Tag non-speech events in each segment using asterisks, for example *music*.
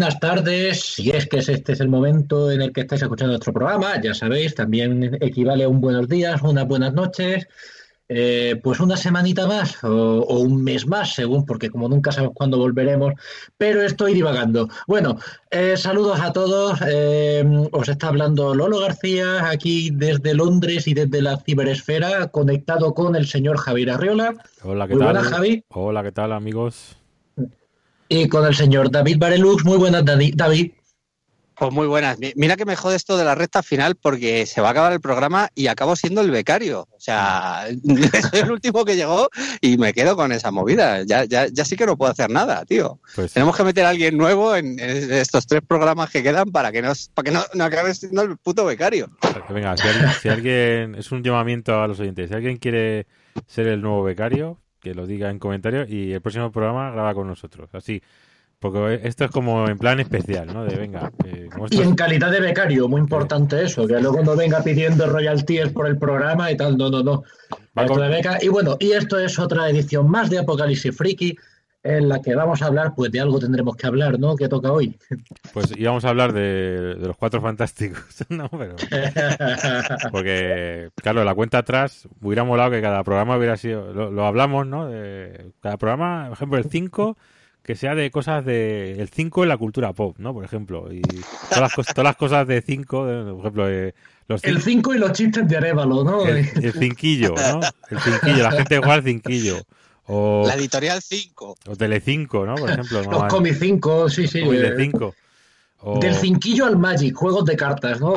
Buenas tardes, si es que este es el momento en el que estáis escuchando nuestro programa, ya sabéis, también equivale a un buenos días, unas buenas noches, eh, pues una semanita más o, o un mes más, según, porque como nunca sabemos cuándo volveremos, pero estoy divagando. Bueno, eh, saludos a todos, eh, os está hablando Lolo García aquí desde Londres y desde la ciberesfera, conectado con el señor Javier Arriola. Hola, ¿qué Muy tal? buenas, Javi. Hola, ¿qué tal, amigos? Y con el señor David Barelux. Muy buenas, David. Pues muy buenas. Mi- Mira que me jode esto de la recta final porque se va a acabar el programa y acabo siendo el becario. O sea, *laughs* soy el último que llegó y me quedo con esa movida. Ya, ya, ya sí que no puedo hacer nada, tío. Pues Tenemos que meter a alguien nuevo en, en estos tres programas que quedan para que no, para que no, no acabe siendo el puto becario. venga, si alguien, si alguien- es un llamamiento a los oyentes, si alguien quiere ser el nuevo becario, que lo diga en comentarios y el próximo programa graba con nosotros. Así, porque esto es como en plan especial, ¿no? De venga, eh, como Y en calidad de becario, muy importante eso, que luego no venga pidiendo royalties por el programa y tal, no, no, no. Con- de beca. Y bueno, y esto es otra edición más de Apocalipsis Friki, en la que vamos a hablar, pues de algo tendremos que hablar, ¿no? Que toca hoy. pues íbamos a hablar de, de los cuatro fantásticos, *laughs* ¿no? Pero, *laughs* porque, claro, la cuenta atrás hubiera molado que cada programa hubiera sido, lo, lo hablamos, ¿no? De cada programa, por ejemplo, el 5, que sea de cosas de, el 5 en la cultura pop, ¿no? Por ejemplo, y todas las, todas las cosas de 5, por ejemplo, eh, los El cin- 5 y los chistes de Arevalo, ¿no? el, el cinquillo, ¿no? El cinquillo, la gente juega al cinquillo. O, La editorial 5. o Telecinco, ¿no? Por ejemplo, Los no, Comic 5, sí, sí. Uy, de eh, 5. O- Del cinquillo al Magic, juegos de cartas, ¿no?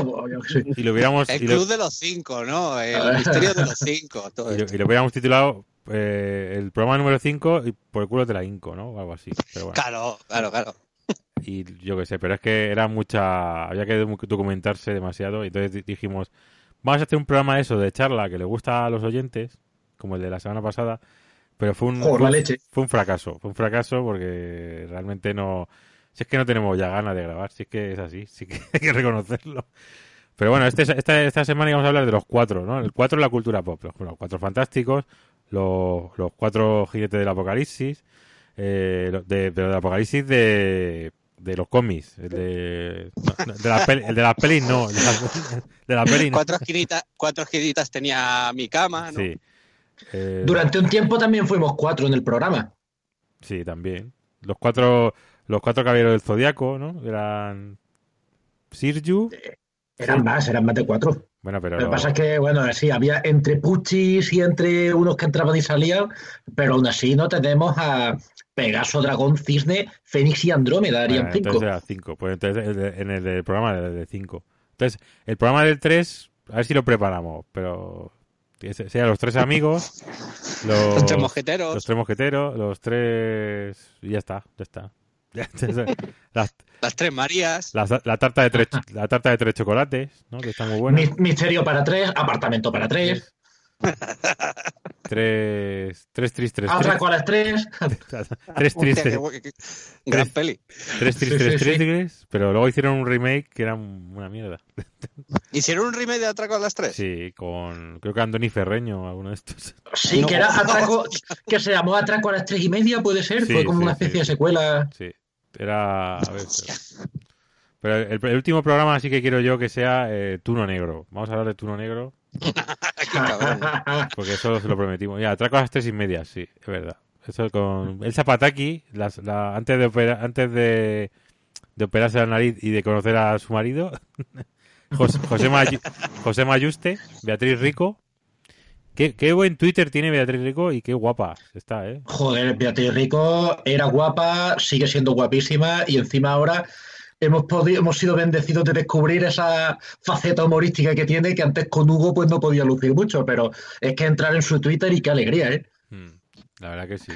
Y lo hubiéramos El y lo- club de los cinco, ¿no? *laughs* El misterio de los cinco. Todo Y lo, y lo hubiéramos titulado eh, el programa número 5 y por el culo te la inco, ¿no? O algo así. Pero bueno, Claro, claro, claro. y yo qué sé, pero es que era mucha. Había que documentarse demasiado. Y entonces di- dijimos, vamos a hacer un programa de eso, de charla, que le gusta a los oyentes, como el de la semana pasada. Pero fue un, Joder, fue, la un- leche. fue un fracaso. Fue un fracaso porque realmente no. Si es que no tenemos ya ganas de grabar, si es que es así, sí que *laughs* hay que reconocerlo. Pero bueno, este, esta, esta semana íbamos a hablar de los cuatro, ¿no? El cuatro de la cultura pop. Los, los cuatro fantásticos, los, los cuatro jinetes del apocalipsis, eh, lo- de, pero del apocalipsis de, de los cómics. El de, no, de la peli- el de las pelis no. el De las *laughs* de la peli no. Cuatro esquinitas, cuatro esquinitas tenía mi cama, ¿no? Sí. Eh, Durante un tiempo también fuimos cuatro en el programa. Sí, también. Los cuatro, los cuatro caballeros del zodiaco, ¿no? Eran Sirju. Eran más, eran más de cuatro. Bueno, pero Lo que pasa es que, bueno, sí, había entre puchis y entre unos que entraban y salían, pero aún así no tenemos a Pegaso, Dragón, Cisne, Fénix y Andrómeda, harían Bueno, cinco. entonces cinco. Pues entonces en el programa de, cinco. Entonces, el programa del 3, a ver si lo preparamos, pero que se- sean los tres amigos, los, Los tres mosqueteros. los tres mosqueteros, los tres... y ya está, ya está. *laughs* Las- Las tres Marías. la, la tarta de tres, la tarta de tres chocolates, ¿no? Que está muy buena. Mi- Misterio para tres, apartamento para tres, *laughs* Tres, tres tres, atraco a las tres. *laughs* tres, tres tres, Gran peli. tres tres, sí. tris, pero luego hicieron un remake que era un- una mierda. *laughs* ¿Hicieron un remake de Atraco a las tres? Sí, con creo que Andoni Ferreño, alguno de estos. Sí, No. que era atraco, que se llamó atraco a las tres y media, puede ser. Sí, Fue como sí, una sí, especie de sí. secuela. Sí, era... a ver, pero el, el último programa sí que quiero yo que sea eh, Tuno Negro. Vamos a hablar de Tuno Negro. *laughs* *laughs* porque eso se lo prometimos. Ya, atraco a las tres y media, sí, es verdad. Eso con el Zapataki, las, la, antes de opera- antes de, de operarse la nariz y de conocer a su marido, *laughs* José, José, Mayu- José Mayuste, Beatriz Rico. Qué, qué buen Twitter tiene Beatriz Rico y qué guapa está, ¿eh? Joder, Beatriz Rico era guapa, sigue siendo guapísima y encima ahora hemos podido, hemos sido bendecidos de descubrir esa faceta humorística que tiene que antes con Hugo pues no podía lucir mucho, pero es que entrar en su Twitter y qué alegría, ¿eh? Mm, La verdad que sí.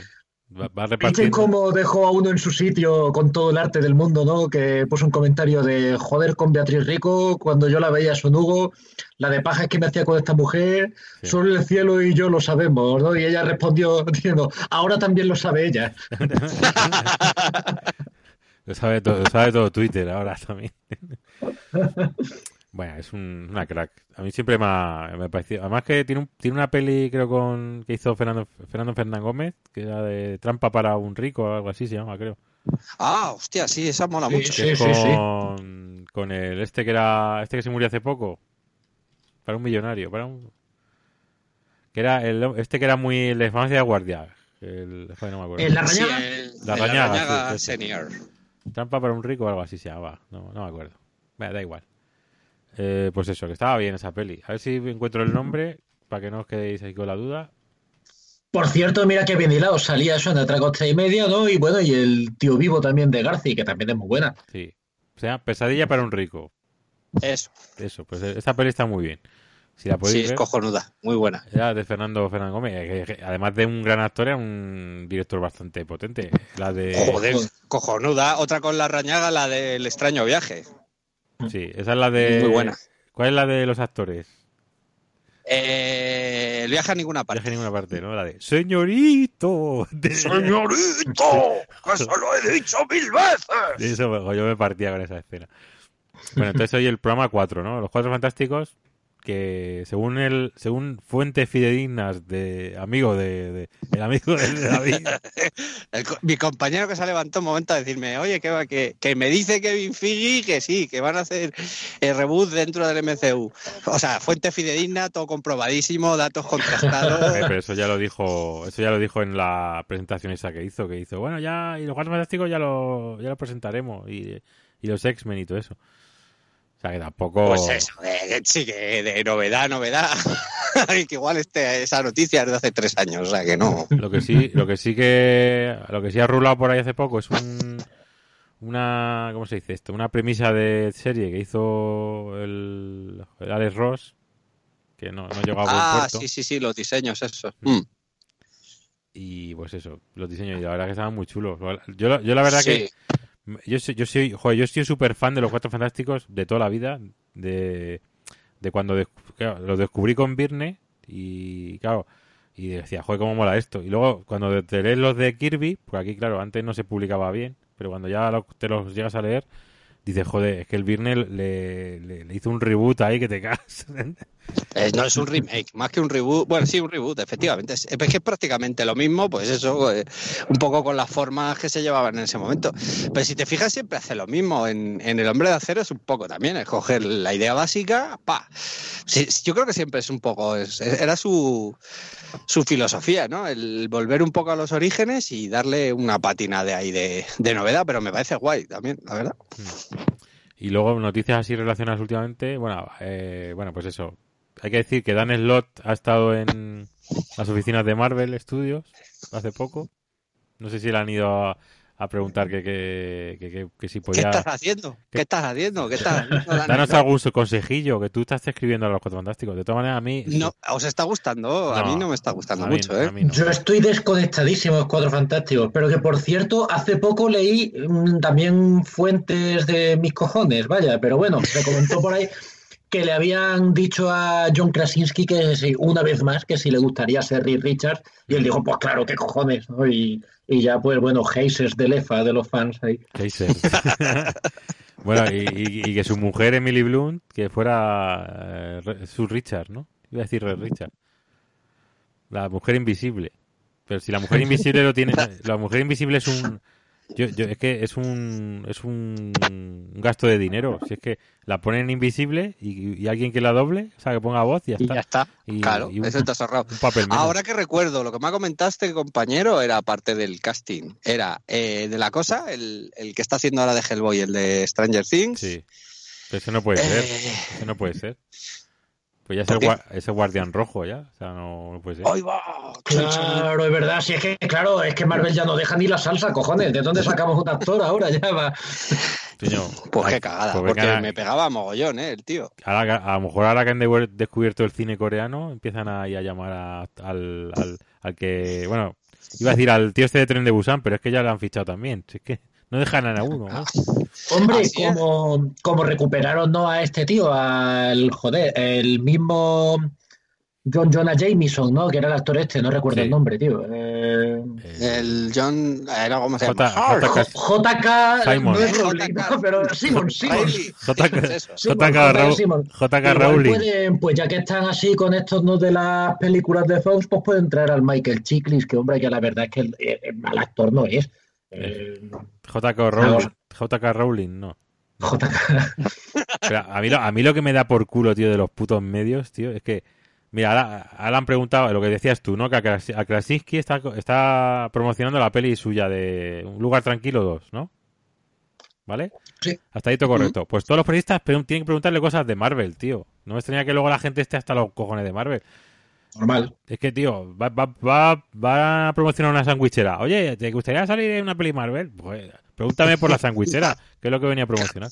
Va, va ¿Viste cómo dejó a uno en su sitio con todo el arte del mundo, ¿no? Que puso un comentario de joder con Beatriz Rico, cuando yo la veía son Hugo, la de pajas que me hacía con esta mujer, Sí. solo el cielo y yo lo sabemos, ¿no? Y ella respondió diciendo, ahora también lo sabe ella. *laughs* Lo sabe todo, lo sabe todo Twitter ahora también. bueno, es un- una crack. A mí siempre me ha, me ha parecido. Además que tiene, un- tiene una peli, creo, con que hizo Fernando, Fernando Fernán Gómez, que era de Trampa para un rico o algo así se llama, creo. Ah, hostia, sí, esa mola Sí, mucho. sí. Es con, con el este que era este que se murió hace poco. Para un millonario, para un que era el este que era muy el de farmacia de guardia. El, joder, no me acuerdo. ¿En la Sí, rañaga? el- La el Rañaga, Rañaga sí, ese. Senior. Trampa para un rico o algo así se llamaba. No, no me acuerdo. Bueno, da igual. Eh, pues eso, que estaba bien esa peli. A ver si encuentro el nombre para que no os quedéis ahí con la duda. Por cierto, mira que bien hilado, salía eso en Atraco tres y media, ¿no? Y bueno, y el tío vivo también de Garci, que también es muy buena. Sí. O sea, Pesadilla para un rico. Eso. Eso, pues eh, esta peli está muy bien. Si la Sí, podéis es ver. cojonuda. Muy buena. Era de Fernando Fernán Gómez. que- que además de un gran actor, era un director bastante potente. La de. Joder, cojonuda. Otra con la Rañaga, la del extraño viaje. Sí, esa es la de. Muy buena. ¿Cuál es la de los actores? Eh, el viaje a ninguna Viaje parte. a ninguna parte, ¿no? La de. ¡Señorito! De- ¡Señorito! *laughs* ¡Que se lo he dicho mil veces! Eso, yo me partía con esa escena. Bueno, entonces hoy el programa 4, ¿no? Los cuatro fantásticos que según el según fuentes fidedignas de amigo de, de- el amigo de David *laughs* El mi compañero que se levantó un momento a decirme, oye, que, va- que, que me dice Kevin Feige que sí, que van a hacer el reboot dentro del MCU. O sea, fuente fidedigna, todo comprobadísimo, datos *laughs* Eh, contrastados. pero eso ya lo dijo eso ya lo dijo en la presentación esa que hizo que hizo bueno ya y los cuatro fantásticos ya lo ya lo presentaremos y, y los X-Men y todo eso o sea que tampoco Pues eso, de- sí, que de novedad, novedad. *laughs* Y que igual este, esa noticia es de hace tres años, o sea que no. Lo que sí, lo que sí que lo que sí ha rulado por ahí hace poco es un una ¿cómo se dice esto? Una premisa de serie que hizo el, el Alex Ross que no, no llegó a buen Ah, puerto sí, sí, sí, los diseños, eso. Mm. y pues eso, los diseños y la verdad que estaban muy chulos. Yo, la- yo la verdad Sí. que yo soy, yo soy, joder, yo soy súper fan de los Cuatro Fantásticos de toda la vida, de, de cuando claro, los descubrí con Virne y claro, y decía, joder, cómo mola esto. Y luego cuando te lees los de Kirby, porque aquí claro, antes no se publicaba bien, pero cuando ya te los llegas a leer, dices, joder, es que el Virne le, le- le hizo un reboot ahí que te *laughs* cagas. Eh, no es un remake, más que un reboot. Bueno, sí, un reboot, efectivamente. Es, es que es prácticamente lo mismo, pues eso, eh, un poco con las formas que se llevaban en ese momento. Pero si te fijas, siempre hace lo mismo. En, en El Hombre de Acero es un poco también, es coger la idea básica, pa. Yo creo que siempre es un poco, era su, su filosofía, ¿no? El volver un poco a los orígenes y darle una patina de ahí de, de novedad, pero me parece guay también, la verdad. Y luego noticias así relacionadas últimamente, bueno, eh, bueno, pues eso. Hay que decir que Dan Slott ha estado en las oficinas de Marvel Studios hace poco. No sé si le han ido a, a preguntar que, que, que, que- que si ¿Qué podía... estás haciendo? ¿Qué estás haendo? ¿Qué estás haciendo? Danos algún consejillo que tú estás escribiendo a los Cuatro Fantásticos. De todas maneras, a mí... No, ¿os está gustando? A No, mí no me está gustando a mí- mucho, ¿eh? a mí no. Yo estoy desconectadísimo de los Cuatro Fantásticos, pero que por cierto, hace poco leí mm, también fuentes de mis cojones, vaya, pero bueno, se comentó por ahí que le habían dicho a John Krasinski que si, una vez más, que si le gustaría ser Reed Richards, y él dijo, pues claro, qué cojones. Y, y ya pues bueno, hazes de lefa de los fans ahí. *laughs* Bueno, y, que su mujer, Emily Blunt, que fuera eh, Sue Richard, ¿no? Iba a decir Red Richard. La mujer invisible. Pero si la mujer invisible lo tiene... La mujer invisible es un... Yo, yo- es que es un, es un, gasto de dinero. Si es que la ponen invisible y, y alguien que la doble, o sea, que ponga voz y ya Y está. ya está. Y- claro, y un- eso está cerrado. Ahora que recuerdo, lo que me comentaste, compañero, era parte del casting. Era eh, de la cosa, el, el que está haciendo ahora de Hellboy, el de Stranger Things. Sí. Pero eso no puede ser. Eh, Eso no puede ser. Pues ya es ¿Por el, es el guardián rojo ya. O sea, no, no puede ser. ¡Ahí va! Claro, es verdad, si es que, claro, es que Marvel ya no deja ni la salsa, cojones, ¿de dónde sacamos un actor ahora? *laughs* Ya va. Pues ay, qué cagada, pues porque me pegaba mogollón, ¿eh? El tío. ahora que- a lo mejor ahora que han de- descubierto el cine coreano, empiezan ahí a llamar a- al, al, al que, bueno, iba a decir al tío este de tren de Busan, pero es que ya lo han fichado también. Si es que no dejan a uno. ¿no? *laughs* Hombre, Así es. como, como recuperaron ¿no? a este tío, al joder, el mismo John Jonah Jameson, ¿no? Que era el actor este, no recuerdo Sí. el nombre, tío. Eh, El John. Era como se J- llama. J- JK, Simon. no es Rowling, JK. ¿no? pero Simon, Simon. JK. Rowling. pueden, pues ya que están así con estos no de las películas de Fox, pues pueden traer al Michael Chiklis, que hombre, que la verdad es que el, el mal actor no es. Eh, JK Rowling. JK Rowling, no. JK. *laughs* Pero a mí, lo, a mí lo que me da por culo, tío, de los putos medios, tío, es que, mira, han preguntado lo que decías tú, ¿no? Que a, Kras- a Krasinski está, está promocionando la peli suya de Un lugar tranquilo 2, ¿no? ¿Vale? Sí. Hasta ahí todo correcto. Pues todos los periodistas tienen que preguntarle cosas de Marvel, tío. No me extraña que luego la gente esté hasta los cojones de Marvel. Normal. Es que, tío, va, va, va, va a promocionar una sandwichera. Oye, ¿te gustaría salir en una peli Marvel? Pues pregúntame por la sandwichera, *laughs* que es lo que venía a promocionar.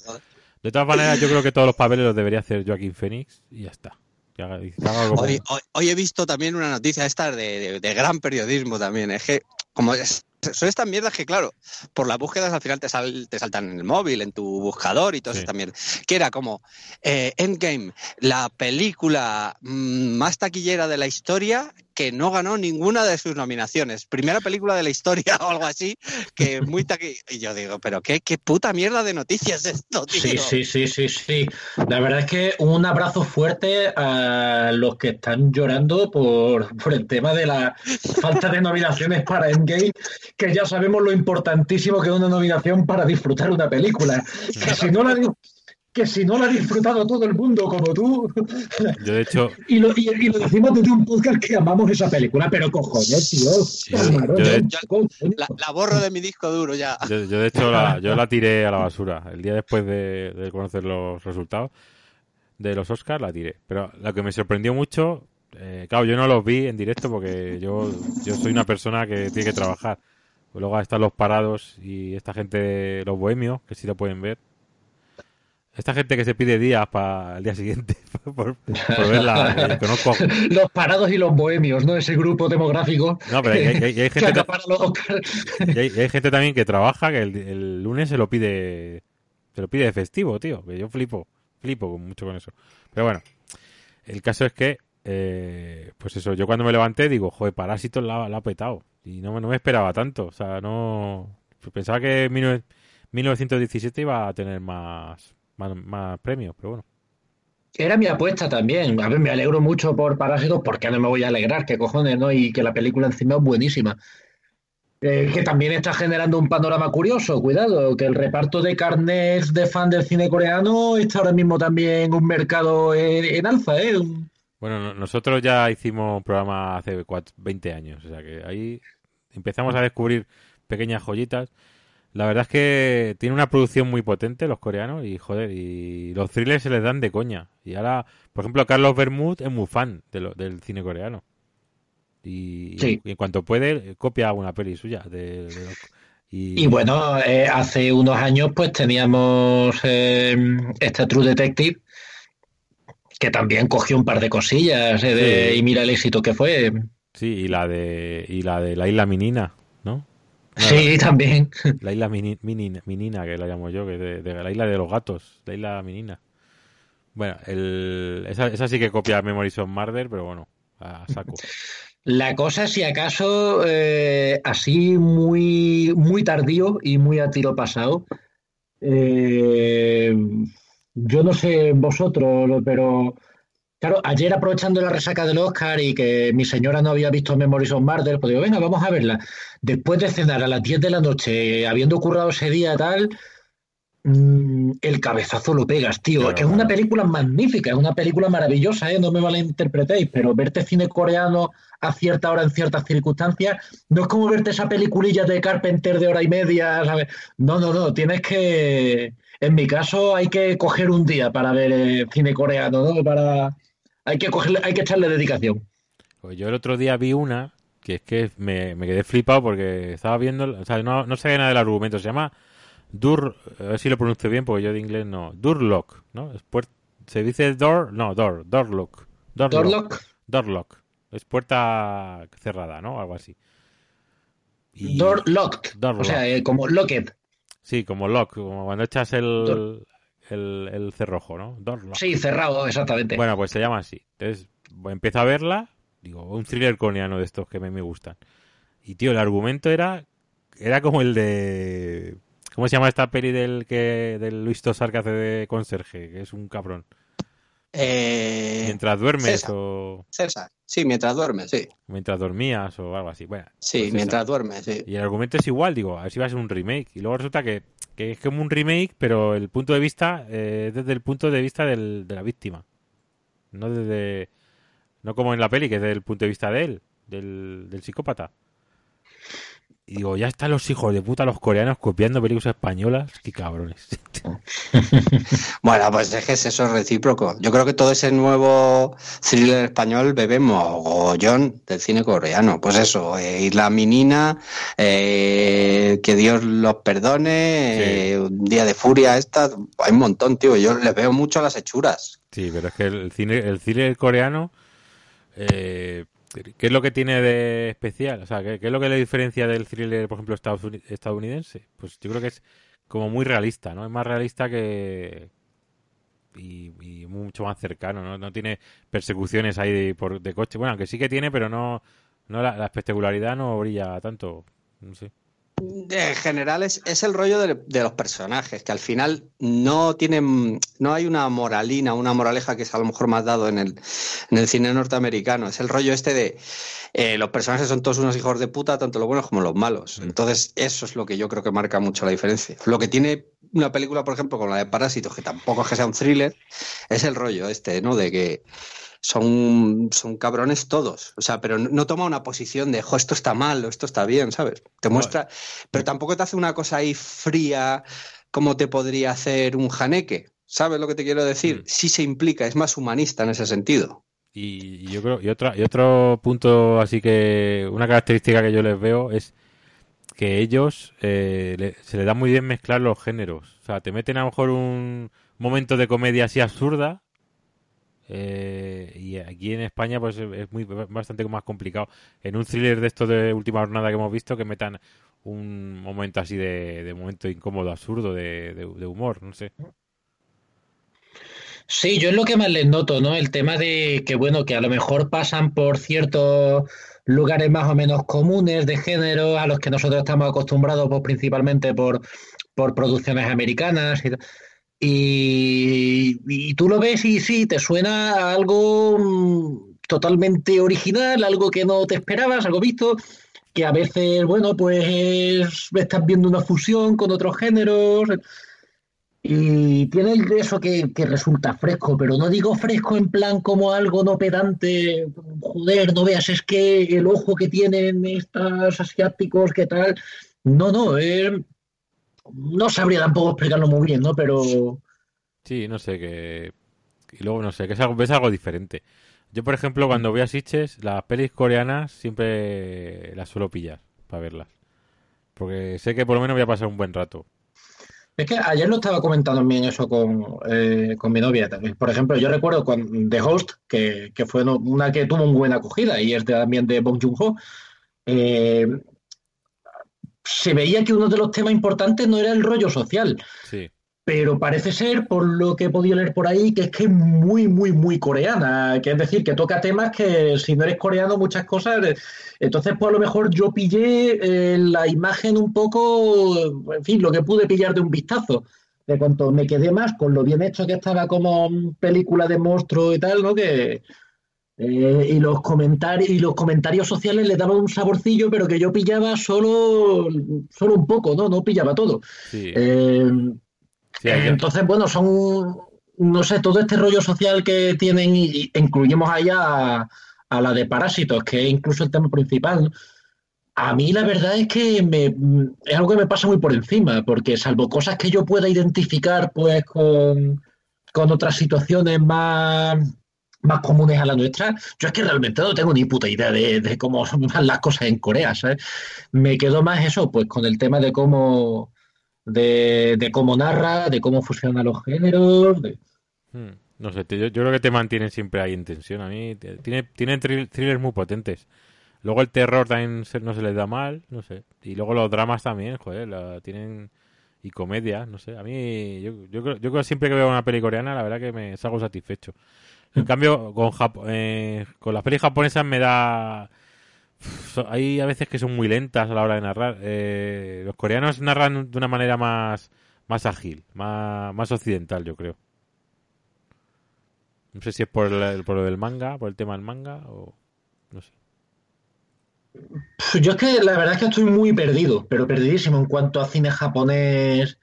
De todas maneras, yo creo que todos los papeles los debería hacer Joaquín Phoenix y ya está. Que haga- que haga algo Hoy, como- hoy- hoy he visto también una noticia esta de, de- de gran periodismo también. Es que, como es- son estas mierdas que, claro, por las búsquedas al final te, sal- te saltan en el móvil, en tu buscador y Sí. estas mierdas. Que era como eh, Endgame, la película mm, más taquillera de la historia que no ganó ninguna de sus nominaciones. Primera película de la historia *laughs* o algo así, que muy taqui... Y yo digo, pero qué, qué puta mierda de noticias es esto, tío. Sí, sí, sí, sí, sí. La verdad es que un abrazo fuerte a los que están llorando por, por el tema de la falta de nominaciones para Endgame, que ya sabemos lo importantísimo que es una nominación para disfrutar una película. Que si no la, que si no la ha disfrutado todo el mundo como tú, Yo, de hecho, *laughs* y lo, y, y lo decimos desde un podcast que amamos esa película, pero cojones, tío. La, la borro de mi disco duro ya. *laughs* yo, yo de hecho la, yo la *laughs* tiré a la basura. El día después de, de conocer los resultados de los Oscars, la tiré. Pero lo que me sorprendió mucho, eh, claro, yo no los vi en directo porque yo, yo soy una persona que tiene que trabajar. Luego están los parados y esta gente, los bohemios, que sí lo pueden ver. Esta gente que se pide días para el día siguiente *laughs* por, por verla. eh, *laughs* conozco, Los parados y los bohemios, ¿no? Ese grupo demográfico no, pero hay, hay- hay *laughs* que gente, Oscars. Y hay, gente también que trabaja que el, el lunes se lo pide se lo pide de festivo, tío. Que yo flipo, flipo mucho con eso. Pero bueno, el caso es que, eh, pues eso, yo cuando me levanté digo, joder, Parásitos la, la ha petado. Y no, me- no me esperaba tanto. O sea, no. Pensaba que 19 1917 iba a tener más, más, más premios, pero bueno. Era mi apuesta también. A ver, me alegro mucho por Parásitos, porque no me voy a alegrar, qué cojones, ¿no? Y que la película encima es buenísima. Eh, que también está generando un panorama curioso, cuidado, que el reparto de carnets de fan del cine coreano está ahora mismo también un mercado en, en alza, ¿eh? Bueno, no- nosotros ya hicimos un programa hace cuat- 20 años, o sea que ahí empezamos a descubrir pequeñas joyitas. La verdad es que tiene una producción muy potente los coreanos y joder, y los thrillers se les dan de coña. Y ahora, por ejemplo, Carlos Bermud es muy fan de lo- del cine coreano. Y, Sí. y en cuanto puede, copia una peli suya. De, de los- Y, Y bueno, eh, hace unos años pues teníamos eh, esta True Detective que también cogió un par de cosillas eh, de- Sí. y mira el éxito que fue. sí, y la de y la de la isla Minina, ¿no? Sí, también. La isla mini- minina, minina, que la llamo yo, que de, de la isla de los gatos, la isla minina. Bueno, el, esa, esa sí que copia Memories of Murder, pero bueno, a saco. La cosa, si acaso, eh, así muy, muy tardío y muy a tiro pasado. eh, yo no sé vosotros, pero claro, ayer aprovechando la resaca del Oscar y que mi señora no había visto Memories of Murder, pues digo, venga, vamos a verla. Después de cenar a las 10 de la noche, habiendo currado ese día tal, mm, el cabezazo lo pegas, tío. Claro, que es una película magnífica, es una película maravillosa, ¿eh? No me malinterpretéis, pero verte cine coreano a cierta hora en ciertas circunstancias no es como verte esa peliculilla de Carpenter de hora y media, ¿sabes? No, no, no, tienes que... En mi caso hay que coger un día para ver eh, cine coreano, ¿no? Para... Hay que cogerle, hay que echarle dedicación. Pues yo el otro día vi una que es que me, me quedé flipado porque estaba viendo, o sea, no, no sabía nada del argumento, se llama Dur, a ver si lo pronuncio bien porque yo de inglés no, Durlock, ¿no? Es puer- se dice door, no, door, doorlock, doorlock, Dorlock, doorlock, es puerta cerrada, ¿no? Algo así. Y- door locked, Door o sea, eh, como locked. Sí, como lock, como cuando echas el, el, el cerrojo, ¿no? Doorlock. Sí, cerrado, exactamente. Bueno, pues se llama así. Entonces, empiezo a verla, digo, un thriller coreano de estos que me, me gustan. Y tío, el argumento era era como el de ¿Cómo se llama esta peli del que del Luis Tosar que hace de conserje, que es un cabrón? Eh, Mientras duermes César. o César. Sí, mientras duermes, sí. mientras dormías o algo así. Bueno, Sí, pues mientras duermes, sí. Y el argumento es igual, digo, a ver si va a ser un remake. Y luego resulta que, que es como un remake, pero el punto de vista eh, es desde el punto de vista del- de la víctima. No desde. No como en la peli, que es desde el punto de vista de él, del, del psicópata. Y digo, ya están los hijos de puta, los coreanos copiando películas españolas. Qué cabrones. *laughs* Bueno, pues es que es eso es recíproco. Yo creo que todo ese nuevo thriller español bebe mogollón del cine coreano. Pues eso, eh, Isla Minina, eh, que Dios los perdone, eh, un día de furia esta, hay un montón, tío. Yo les veo mucho a las hechuras. Sí, pero es que el cine, el cine coreano, eh, ¿qué es lo que tiene de especial? O sea, ¿qué, es lo que le diferencia del thriller, por ejemplo, estadouni- estadounidense? Pues yo creo que es como muy realista, ¿no? Es más realista que... Y, y mucho más cercano, ¿no? No tiene persecuciones ahí de, por, de coche. Bueno, aunque sí que tiene, pero no, no la, la espectacularidad no brilla tanto. No sé. En general es, es el rollo de, de los personajes, que al final no tienen, no hay una moralina, una moraleja que es a lo mejor más dado en el, en el cine norteamericano. Es el rollo este de eh, los personajes son todos unos hijos de puta, tanto los buenos como los malos. Entonces, eso es lo que yo creo que marca mucho la diferencia. Lo que tiene una película, por ejemplo, como la de Parásitos, que tampoco es que sea un thriller, es el rollo este, ¿no? De que son, son cabrones todos. O sea, pero no, toma una posición de, jo, esto está mal o esto está bien, ¿sabes? Te muestra, pero tampoco te hace una cosa ahí fría como te podría hacer un janeque. ¿Sabes lo que te quiero decir? Mm. Sí se implica, es más humanista en ese sentido. Y, y yo creo, y otra, y otro punto así que, una característica que yo les veo es que ellos eh, le- se les da muy bien mezclar los géneros. O sea, te meten a lo mejor un momento de comedia así absurda. Eh, y aquí en España pues es muy bastante más complicado. En un thriller de estos de última jornada que hemos visto que metan un momento así de, momento incómodo, absurdo, de, de- de humor, no sé. Sí, yo es lo que más les noto, ¿no? El tema de que, bueno, que a lo mejor pasan por ciertos lugares más o menos comunes de género a los que nosotros estamos acostumbrados, pues principalmente por, por producciones americanas y, y, tú lo ves y sí, te suena algo mm, totalmente original, algo que no te esperabas, algo visto, que a veces, bueno, pues estás viendo una fusión con otros géneros. Y tiene eso que, que resulta fresco, pero no digo fresco en plan como algo no pedante, joder, no veas, es que el ojo que tienen estos asiáticos, ¿qué tal? No, no, eh, no sabría tampoco explicarlo muy bien, ¿no? Pero Sí, no sé, que... Y luego, no sé, que es algo, ves algo diferente. Yo, por ejemplo, cuando voy a Sitges, las pelis coreanas siempre las suelo pillar para verlas. Porque sé que por lo menos voy a pasar un buen rato. Es que ayer lo estaba comentando también eso con, eh, con mi novia también. Por ejemplo, yo recuerdo con The Host, que, que fue una que tuvo muy buena acogida y es de- también de Bong Joon-ho. eh, se veía que uno de los temas importantes no era el rollo social, Sí. pero parece ser, por lo que he podido leer por ahí, que es que es muy, muy, muy coreana. Que es decir, que toca temas que si no eres coreano, muchas cosas. eh, Entonces, pues a lo mejor yo pillé eh, la imagen un poco, en fin, lo que pude pillar de un vistazo. De cuanto me quedé más con lo bien hecho que estaba como película de monstruo y tal, ¿no? Que, eh, y los comentarios y los comentarios sociales le daban un saborcillo, pero que yo pillaba solo, solo un poco, ¿no? No pillaba todo. Sí. Eh, Sí, entonces, bueno, son, no sé, todo este rollo social que tienen y, incluimos allá a, a la de Parásitos, que es incluso el tema principal. A mí la verdad es que me, es algo que me pasa muy por encima, porque salvo cosas que yo pueda identificar pues con, con otras situaciones más, más comunes a la nuestra, yo es que realmente no tengo ni puta idea de, de cómo van *laughs* las cosas en Corea, ¿sabes? Me quedo más eso, pues con el tema de cómo de, de cómo narra, de cómo fusionan los géneros. de- Hmm, No sé, yo, creo que te mantienen siempre ahí en tensión. A mí tiene, tienen thrill- thrillers muy potentes. Luego el terror también se- no se les da mal, no sé. Y luego los dramas también, joder, la, tienen... Y comedia, no sé. A mí, yo, yo, creo, yo creo siempre que veo una peli coreana, la verdad que me salgo satisfecho. En cambio, eh, con las pelis japonesas me da... Hay a veces que son muy lentas a la hora de narrar. Eh, los coreanos narran de una manera más, más ágil, más, occidental, yo creo. No sé si es por, el- por lo del manga, por el tema del manga o no sé. Yo es que la verdad es que estoy muy perdido, pero perdidísimo en cuanto a cine japonés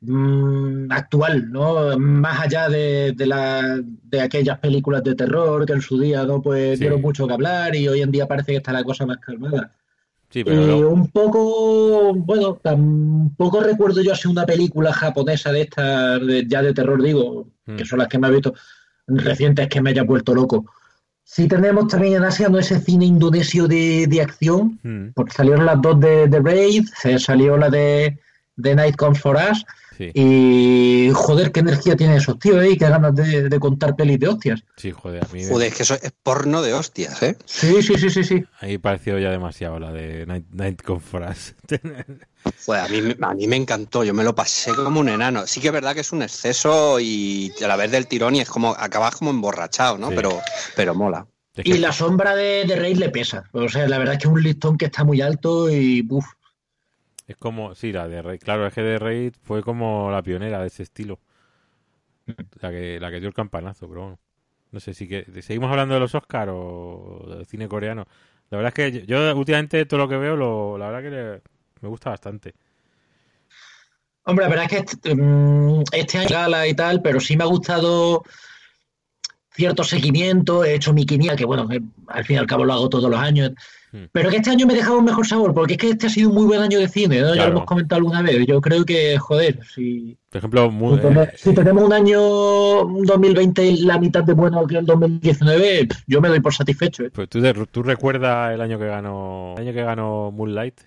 mm, actual, ¿no? Más allá de, de, la, de aquellas películas de terror que en su día no pues Sí. dieron mucho que hablar y hoy en día parece que está la cosa más calmada. Sí, pero Eh, un poco, bueno, tampoco recuerdo yo así una película japonesa de estas, de- ya de terror digo, Mm. que son las que me he visto recientes que me haya vuelto loco. Sí tenemos también en Asia ¿no? ese cine indonesio de, de acción, Mm, porque salieron las dos de, de Raid, se salió la de, de Night Comes for Us, sí, y joder, qué energía tienen esos tíos, ¿eh? Y qué ganas de, de contar pelis de hostias. sí, joder, a mí me- Joder, es que eso es porno de hostias, ¿eh? Sí, sí, sí, sí, sí. ahí pareció ya demasiado la de Night, Night Conference. *laughs* Joder, a mí, me- a mí me encantó, yo me lo pasé como un enano. Sí que es verdad que es un exceso y a la vez del tirón y es como, acabas como emborrachado, ¿no? Sí. Pero, pero mola. Es Y la sombra de, de Raid le pesa. O sea, la verdad es que es un listón que está muy alto y uf, Es como, sí, la de Raid. Claro, es que de Raid fue como la pionera de ese estilo. La que, la que dio el campanazo, pero bueno. No sé si que seguimos hablando de los Oscar o del cine coreano. La verdad es que yo, últimamente todo lo que veo, lo, la verdad que le- me gusta bastante. Hombre, la verdad es que este, este año gala y tal, pero sí me ha gustado cierto seguimiento, he hecho mi quiniela, que bueno, que al fin y al cabo lo hago todos los años, Hmm. Pero que este año me dejaba un mejor sabor, porque es que este ha sido un muy buen año de cine, ¿no? Ya lo hemos comentado alguna vez, yo creo que, joder, si, Por ejemplo, muy, si tene- eh, tenemos un año un 2020 la mitad de bueno que el 2019, pf, yo me doy por satisfecho, ¿eh? pues ¿tú, tú recuerdas el año que ganó el año que ganó Moonlight?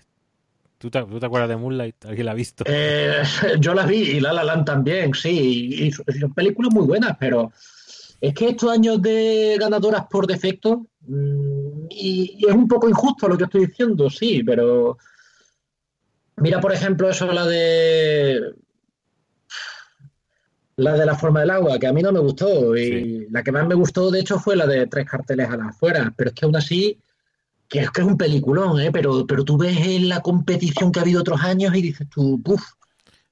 ¿Tú te, tú te acuerdas de Moonlight? ¿Alguien la ha visto? Eh, yo las vi y La La Land también, sí, y, y son películas muy buenas, pero es que estos años de ganadoras por defecto, y, y es un poco injusto lo que estoy diciendo, sí, pero mira, por ejemplo, eso la de la de la forma del agua, que a mí no me gustó, y Sí. la que más me gustó, de hecho, fue la de tres carteles a las afueras, pero es que aún así que es que es un peliculón, ¿eh? Pero, pero tú ves en la competición que ha habido otros años y dices tú, ¡puf!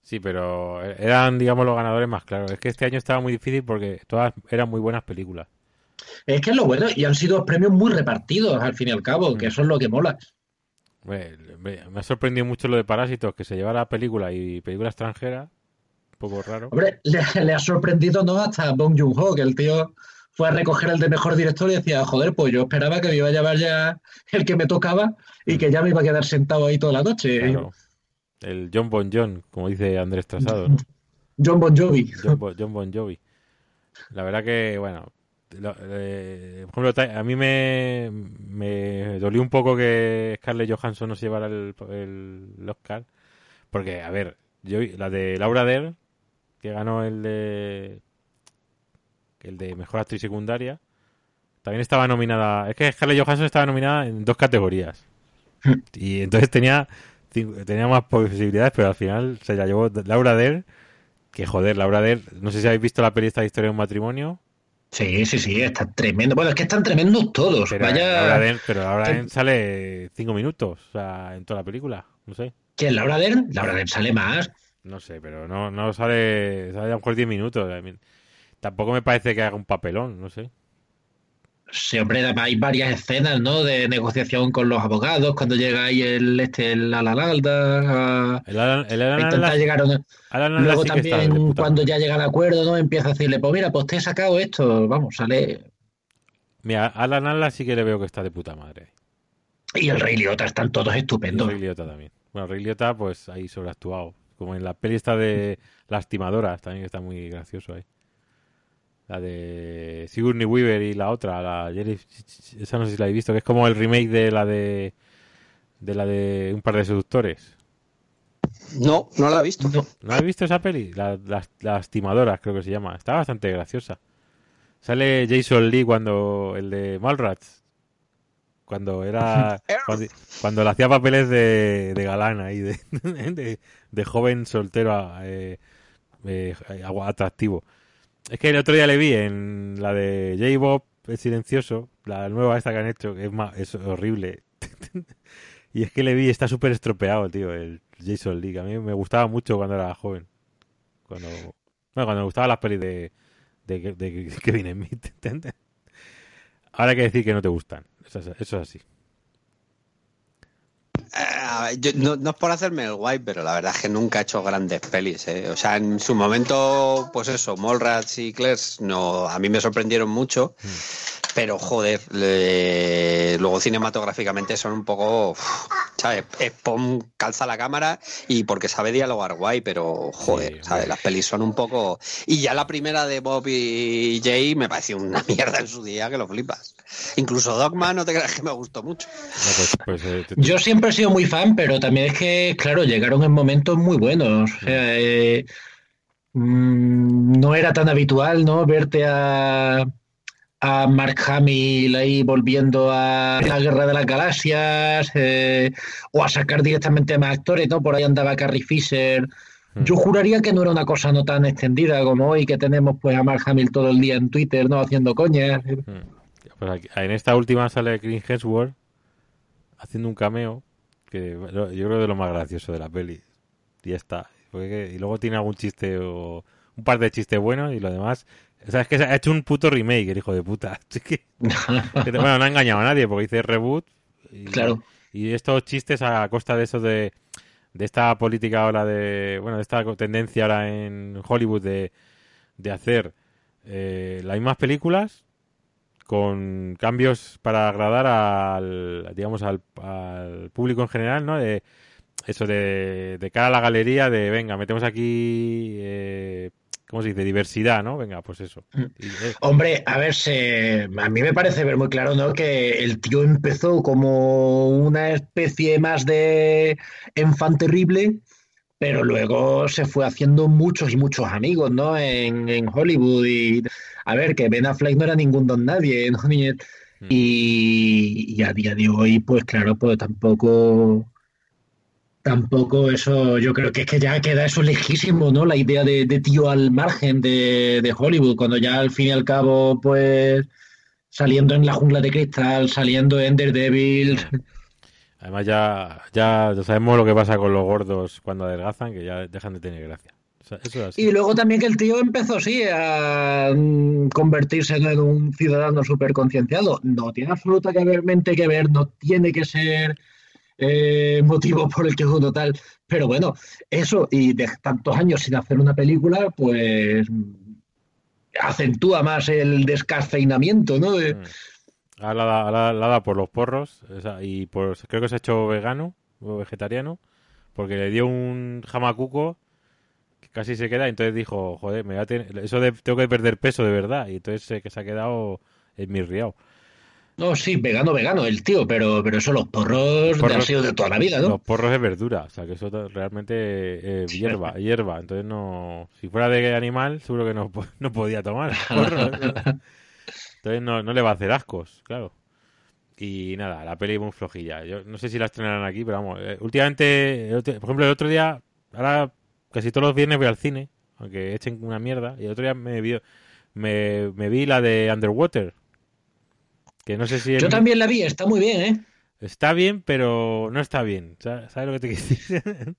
Sí, pero eran, digamos, los ganadores más claros. Es que este año estaba muy difícil porque todas eran muy buenas películas. Es que es lo bueno, y han sido premios muy repartidos al fin y al cabo, que Mm. eso es lo que mola. Me, me- me ha sorprendido mucho lo de Parásitos, que se llevara película y película extranjera. Un poco raro. Hombre, le, le ha sorprendido no hasta Bong Joon-ho, que el tío fue a recoger el de mejor director y decía, joder, pues yo esperaba que me iba a llevar ya el que me tocaba y que ya me iba a quedar sentado ahí toda la noche. Claro. El John Bon John, como dice Andrés Trasado, ¿no? *laughs* John Bon Jovi. John Bon Jovi. La verdad que, bueno, eh, por ejemplo, a mí me, me dolió un poco que Scarlett Johansson no se llevara el, el- el Oscar. Porque, a ver, yo la de Laura Dern, que ganó el de el de Mejor Actriz Secundaria, también estaba nominada. Es que Scarlett Johansson estaba nominada en dos categorías. *laughs* Y entonces tenía, tenía más posibilidades, pero al final se la llevó Laura Dern. Que joder, Laura Dern, no sé si habéis visto la peli esta historia de un matrimonio. Sí, sí, sí, está tremendo. Bueno, es que están tremendos todos. Pero Vaya. Laura Dern, pero Laura que- Dern sale cinco minutos, o sea, en toda la película. No sé, ¿Quién? ¿Laura Dern? Laura Dern sale más. no sé, pero no, no sale, sale a lo mejor 10 minutos. Tampoco me parece que haga un papelón, no sé. Sí, hombre, hay varias escenas, ¿no? De negociación con los abogados, cuando llega ahí el este el Alalda a, El Alan, el Alan a intentar Atlas- llegar a una- Alan Luego sí está también, cuando ya llega al acuerdo, ¿no? Empieza a decirle, pues mira, pues te he sacado esto, vamos, sale. Mira, Alan Atlas sí que le veo que está de puta madre. Y el Rey Liotta están todos Y estupendos. Ray Liotta también. Bueno, Ray Liotta, pues ahí sobreactuado. Como en la peli esta de Lastimadoras, también está muy gracioso ahí. La de Sigourney Weaver y la otra, la Jerry... Esa no sé si la he visto, que es como el remake de la de... De la de Un par de seductores. No, no la he visto. No, ¿No has visto esa peli? La- las Lastimadoras, creo que se llama. Está bastante graciosa. Sale Jason Lee cuando... El de Mallrats. Cuando era... *laughs* cuando, cuando le hacía papeles de, de galán ahí, de, *laughs* de, de joven soltero eh, eh, atractivo. Es que el otro día le vi en la de J-Bob, el silencioso, la nueva esta que han hecho, que es, ma- es horrible. *laughs* y es que le vi, está súper estropeado, tío, el Jason Lee, a mí me gustaba mucho cuando era joven. Cuando, bueno, cuando me gustaban las pelis de, de, de Kevin Smith. *laughs* Ahora hay que decir que no te gustan. Es, eso es así. Eh, yo- no, no es por hacerme el guay, pero la verdad es que nunca he hecho grandes pelis. ¿eh? O sea, en su momento, pues eso, Mallrats y Clerks, no, a mí me sorprendieron mucho. Pero joder, le- luego cinematográficamente son un poco, uf, ¿sabes? Es pon, calza la cámara y porque sabe dialogar guay, pero joder, Sí, ¿sabes? Las pelis son un poco... Y ya la primera de Bob y Jay me pareció una *laughs* mierda en su día que lo flipas. Incluso Dogma no te creas que me gustó mucho. No, pues, pues, eh, te- Yo siempre he sido muy fan, pero también es que, claro, llegaron en momentos muy buenos. O sea, eh, mm, no era tan habitual, ¿no? Verte a, a Mark Hamill ahí volviendo a la Guerra de las Galaxias, eh, o a sacar directamente más actores, ¿no? Por ahí andaba Carrie Fisher. Yo juraría que no era una cosa no tan extendida como hoy, que tenemos pues a Mark Hamill todo el día en Twitter, ¿no? Haciendo coñas. pues aquí- en esta última sale Chris Hemsworth haciendo un cameo que yo creo de lo más gracioso de la peli. Y ya está. Y luego tiene algún chiste o un par de chistes buenos y lo demás. O sea, es que ha hecho un puto remake, el hijo de puta. *laughs* Que, *laughs* bueno, no ha engañado a nadie porque dice reboot. Y, Claro. Y estos chistes a costa de eso de, de esta política ahora de, bueno, de esta tendencia ahora en Hollywood de, de hacer eh, las mismas películas con cambios para agradar al, digamos, al, al público en general, ¿no? De, eso de, de cara a la galería, de venga, metemos aquí, eh, ¿cómo se dice? Diversidad, ¿no? Venga, pues eso. Y, eh, Hombre, a ver, se- a mí me parece ver muy claro, ¿no? Que el tío empezó como una especie más de enfant terrible, pero luego se fue haciendo muchos y muchos amigos, ¿no? En, en Hollywood y a ver, que Ben Affleck no era ningún don nadie, ¿no? *laughs* Ni- y, y a día de hoy, pues claro, pues tampoco Tampoco eso, yo creo que es que ya queda eso lejísimo, ¿no? La idea de, de tío al margen de, de Hollywood, cuando ya al fin y al cabo, pues, saliendo en la jungla de cristal, saliendo en Daredevil, *laughs* además ya, ya sabemos lo que pasa con los gordos cuando adelgazan, que ya dejan de tener gracia. O sea, eso es así. Y luego también que el tío empezó, sí, a mm, convertirse en un ciudadano súper concienciado. No tiene absolutamente que ver, no tiene que ser eh, motivo por el que uno tal. Pero bueno, eso, y de tantos años sin hacer una película, pues acentúa más el descafeinamiento, ¿no? De- Mm. La, por los porros y por, creo que se ha hecho vegano o vegetariano porque le dio un jamacuco casi se queda, y entonces dijo, joder, me voy a tener- eso de tengo que perder peso de verdad, y entonces eh, que se ha quedado en mi riao. No, sí, vegano, vegano, el tío, pero, pero eso los porros, Porros- han sido de toda la vida, ¿no? Los porros es verdura, o sea que eso realmente eh, hierba, *laughs* hierba, entonces no, si fuera de animal seguro que no, *laughs* no podía tomar entonces no, no le va a hacer ascos, claro. Y nada, la peli muy flojilla. Yo no sé si la estrenarán aquí, pero vamos, eh, últimamente, por ejemplo, el otro día, ahora casi todos los viernes voy al cine, aunque echen una mierda, y el otro día me vi, me, me vi la de Underwater, que no sé si Yo también la vi, está muy bien, ¿eh? Está bien, pero no está bien. Sa- ¿Sabes lo que te quiero *laughs* decir?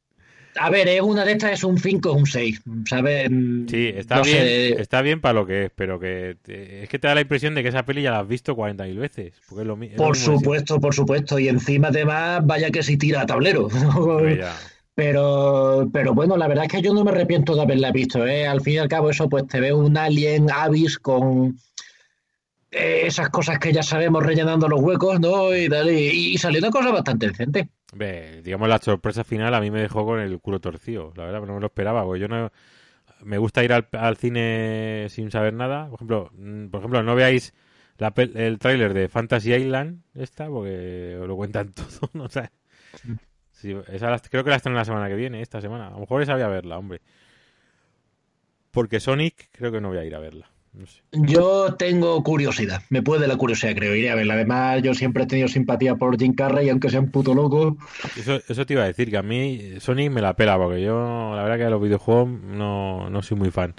A ver, es una de estas, es un 5 o un 6, ¿sabes? Mm, sí, está no bien, sé, está bien para lo que es, pero que te- es que te da la impresión de que esa peli ya la has visto 40.000 veces. Porque es lo, mi- es lo Por supuesto, por supuesto, y encima además, vaya que si tira a tablero. *laughs* Pero, pero bueno, la verdad es que yo no me arrepiento de haberla visto, ¿eh? Al fin y al cabo, eso, pues te ve un alien avis con eh, esas cosas que ya sabemos rellenando los huecos, ¿no? Y, tal, y, salió una cosa bastante decente. Digamos, la sorpresa final a mí me dejó con el culo torcido. La verdad, no me lo esperaba. Porque yo no. Me gusta ir al, cine sin saber nada. Por ejemplo, mm, por ejemplo no veáis el tráiler de Fantasy Island, esta, porque os lo cuentan *laughs* todo, ¿no? O sea, sí, la- creo que la están la semana que viene, esta semana. A lo mejor esa voy a verla, hombre. Porque Sonic creo que no voy a ir a verla. No sé. Yo tengo curiosidad, me puede la curiosidad, creo, iré a verla. Además, yo siempre he tenido simpatía por Jim Carrey, aunque sea un puto loco. Eso, eso te iba a decir, que a mí Sonic me la pela, porque yo, la verdad que de los videojuegos no, no soy muy fan.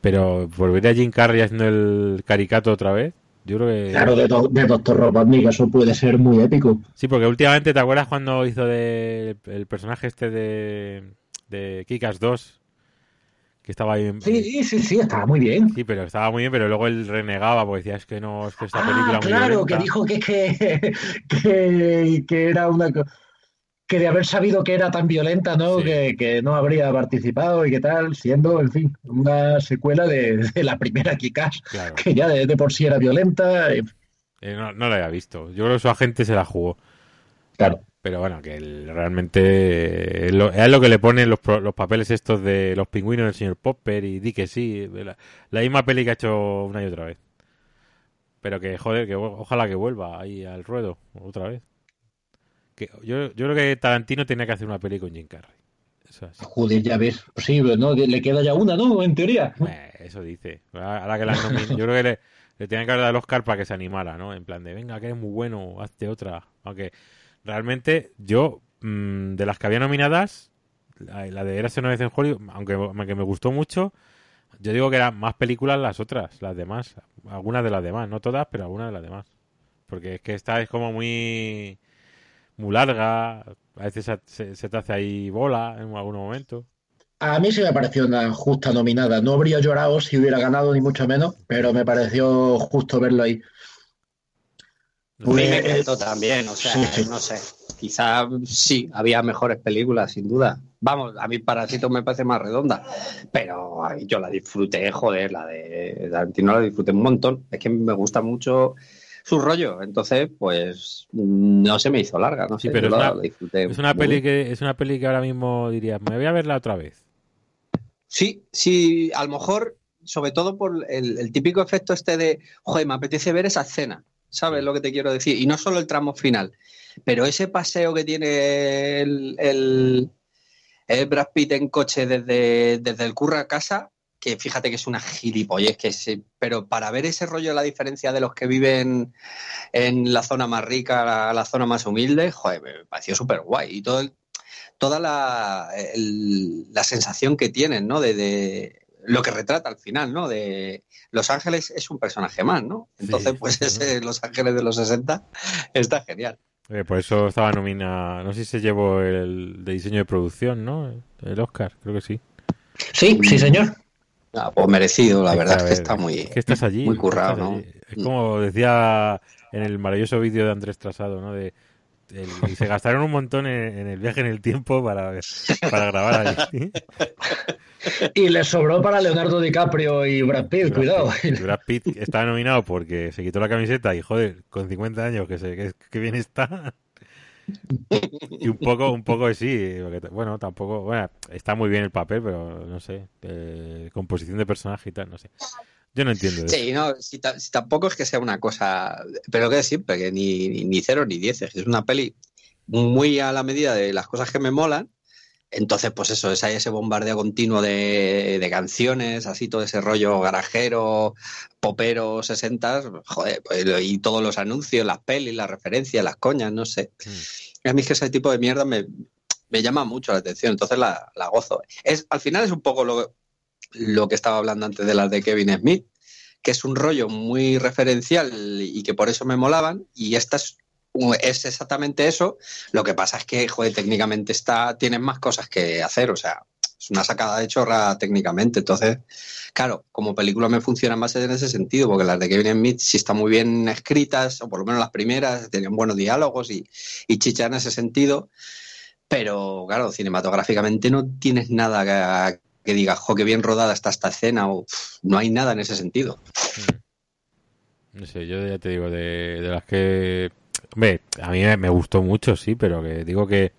Pero por ver a Jim Carrey haciendo el caricato otra vez, yo creo que... Claro, de, Do- de Doctor Robotnik, eso puede ser muy épico. Sí, porque últimamente, ¿te acuerdas cuando hizo de el personaje este de, de Kikas 2? Que estaba ahí... en- Sí, sí, sí, estaba muy bien. Sí, pero estaba muy bien, pero luego él renegaba porque decía, es que no, es que esta Ah, película muy claro, que violenta". dijo que, que, *laughs* que, que era una que de haber sabido que era tan violenta, ¿no? Sí. Que, que no habría participado y que tal, siendo, en fin, una secuela de, de la primera Kikas, Claro. que ya de, de por sí era violenta. y- Eh, no, no la había visto. Yo creo que su agente se la jugó. claro. Pero bueno, que él realmente eh, es lo, es lo que le ponen los, los papeles estos de los pingüinos del señor Popper y di que sí, la, la misma peli que ha hecho una y otra vez. Pero que joder, que ojalá que vuelva ahí al ruedo otra vez. Que yo, yo creo que Tarantino tenía que hacer una peli con Jim Carrey. Eso. Joder, ya ves, sí, ¿no? Le queda ya una, ¿no? En teoría. Eh, eso dice. Ahora que la yo creo que le, le tenían que dado el Oscar para que se animara, ¿no? En plan de, venga, que eres muy bueno, hazte otra. Aunque realmente yo, mm, de las que había nominadas, la, de Érase una vez en Hollywood, aunque, aunque me gustó mucho, yo digo que eran más películas las otras, las demás. Algunas de las demás, no todas, pero algunas de las demás. Porque es que esta es como muy muy larga, a veces se- se te hace ahí bola en algún momento. A mí sí me pareció una justa nominada. No habría llorado si hubiera ganado, ni mucho menos, pero me pareció justo verlo ahí. A mí me Pues, encantó también, o sea, sí, sí. no sé. Quizá sí, había mejores películas, sin duda. Vamos, a mí Parásito me parece más redonda, pero yo la disfruté, joder, la de Tarantino la disfruté un montón. Es que me gusta mucho su rollo, entonces, pues no se me hizo larga, no Sí, sé, pero yo es la, una- la disfruté. Es una peli que es una peli que ahora mismo dirías, me voy a verla otra vez. Sí, sí, a lo mejor, sobre todo por el, el típico efecto este de, joder, me apetece ver esa escena, ¿sabes lo que te quiero decir? Y no solo el tramo final, pero ese paseo que tiene el, el, el Brad Pitt en coche desde, desde el curro a casa, que fíjate que es una gilipollez, que pero para ver ese rollo, la diferencia de los que viven en la zona más rica, la, la zona más humilde, joder, me pareció súper guay. Y todo el, toda la, el- la sensación que tienen, ¿no? De, de lo que retrata al final, ¿no? De Los Ángeles es un personaje más, ¿no? Entonces, Sí. pues ese Los Ángeles de los 60 está genial. Eh, por eso estaba nominada, no sé si se llevó el de diseño de producción, ¿no? El Oscar, creo que sí. Sí, sí, señor. Ah, pues merecido, la verdad es que ver, está muy, es que estás allí. muy currado, estás ¿no? Es como decía en el maravilloso vídeo de Andrés Trasado, ¿no? De, el- y se gastaron un montón en, en el viaje en el tiempo para, para grabar allí. *laughs* Y le sobró para Leonardo DiCaprio y Brad Pitt, cuidado. Brad Pitt está nominado porque se quitó la camiseta y joder, con 50 años que, se, que, que bien está. Y un poco, un poco sí, porque, bueno, tampoco, bueno, está muy bien el papel, pero no sé, eh, composición de personaje y tal, no sé. Yo no entiendo eso. Sí, no, si, ta- si tampoco es que sea una cosa, pero que es siempre, que ni, ni, ni cero ni diez, es una peli muy a la medida de las cosas que me molan. Entonces, pues eso, es ahí ese bombardeo continuo de, de canciones, así todo ese rollo garajero, popero, sesentas, joder, pues, y todos los anuncios, las pelis, las referencias, las coñas, no sé. A mí es que ese tipo de mierda me, me llama mucho la atención, entonces la, la gozo. Es, al final es un poco lo, lo que estaba hablando antes de las de Kevin Smith, que es un rollo muy referencial y que por eso me molaban, y esta es, es exactamente eso. Lo que pasa es que, joder, técnicamente está, tienen más cosas que hacer, o sea, es una sacada de chorra técnicamente. Entonces, claro, como película me funciona más en ese sentido, porque las de Kevin Smith sí están muy bien escritas, o por lo menos las primeras, tenían buenos diálogos y, y en ese sentido. Pero, claro, cinematográficamente no tienes nada que, que digas, jo, qué bien rodada está esta escena, o "Uf, no hay nada en ese sentido. No sé, yo ya te digo, de, de las que... Hombre, a mí me, gustó mucho, sí, pero que digo que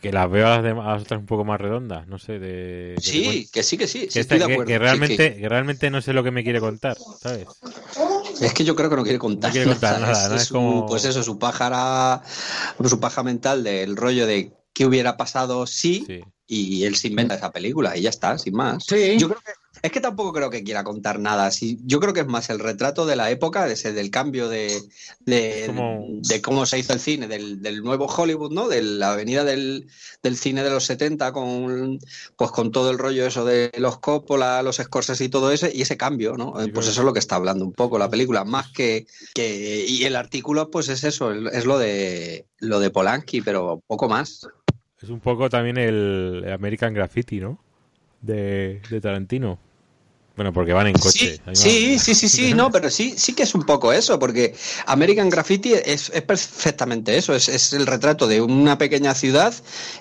que las veo a las, demás- a las otras un poco más redondas, no sé, de... Sí, que sí, que sí, sí, que, esta- estoy de que- acuerdo. que Sí, realmente, que realmente no sé lo que me quiere contar, ¿sabes? Es que yo creo que no quiere contar, No quiere contar nada, ¿no? Es su- como- Pues eso, su pájara, su paja mental del rollo de qué hubiera pasado si Sí. y él se inventa esa película y ya está, sin más. Sí. Yo creo que es que tampoco creo que quiera contar nada. Sí, yo creo que es más el retrato de la época, ese del cambio de, de, como- de cómo se hizo el cine, del, del nuevo Hollywood, ¿no? De la avenida del, del cine de los 70 con pues con todo el rollo eso de los Coppola, los Scorsese y todo ese, y ese cambio, ¿no? Sí, pues eso es lo que está hablando un poco la película, más que, que y el artículo pues es eso, es lo de lo de Polanski, pero poco más. Es un poco también el American Graffiti, ¿no? De, de Tarantino. Bueno, porque van en coche. Sí, sí, sí, sí, sí, no, pero sí, sí que es un poco eso, porque American Graffiti es, es perfectamente eso, es, es el retrato de una pequeña ciudad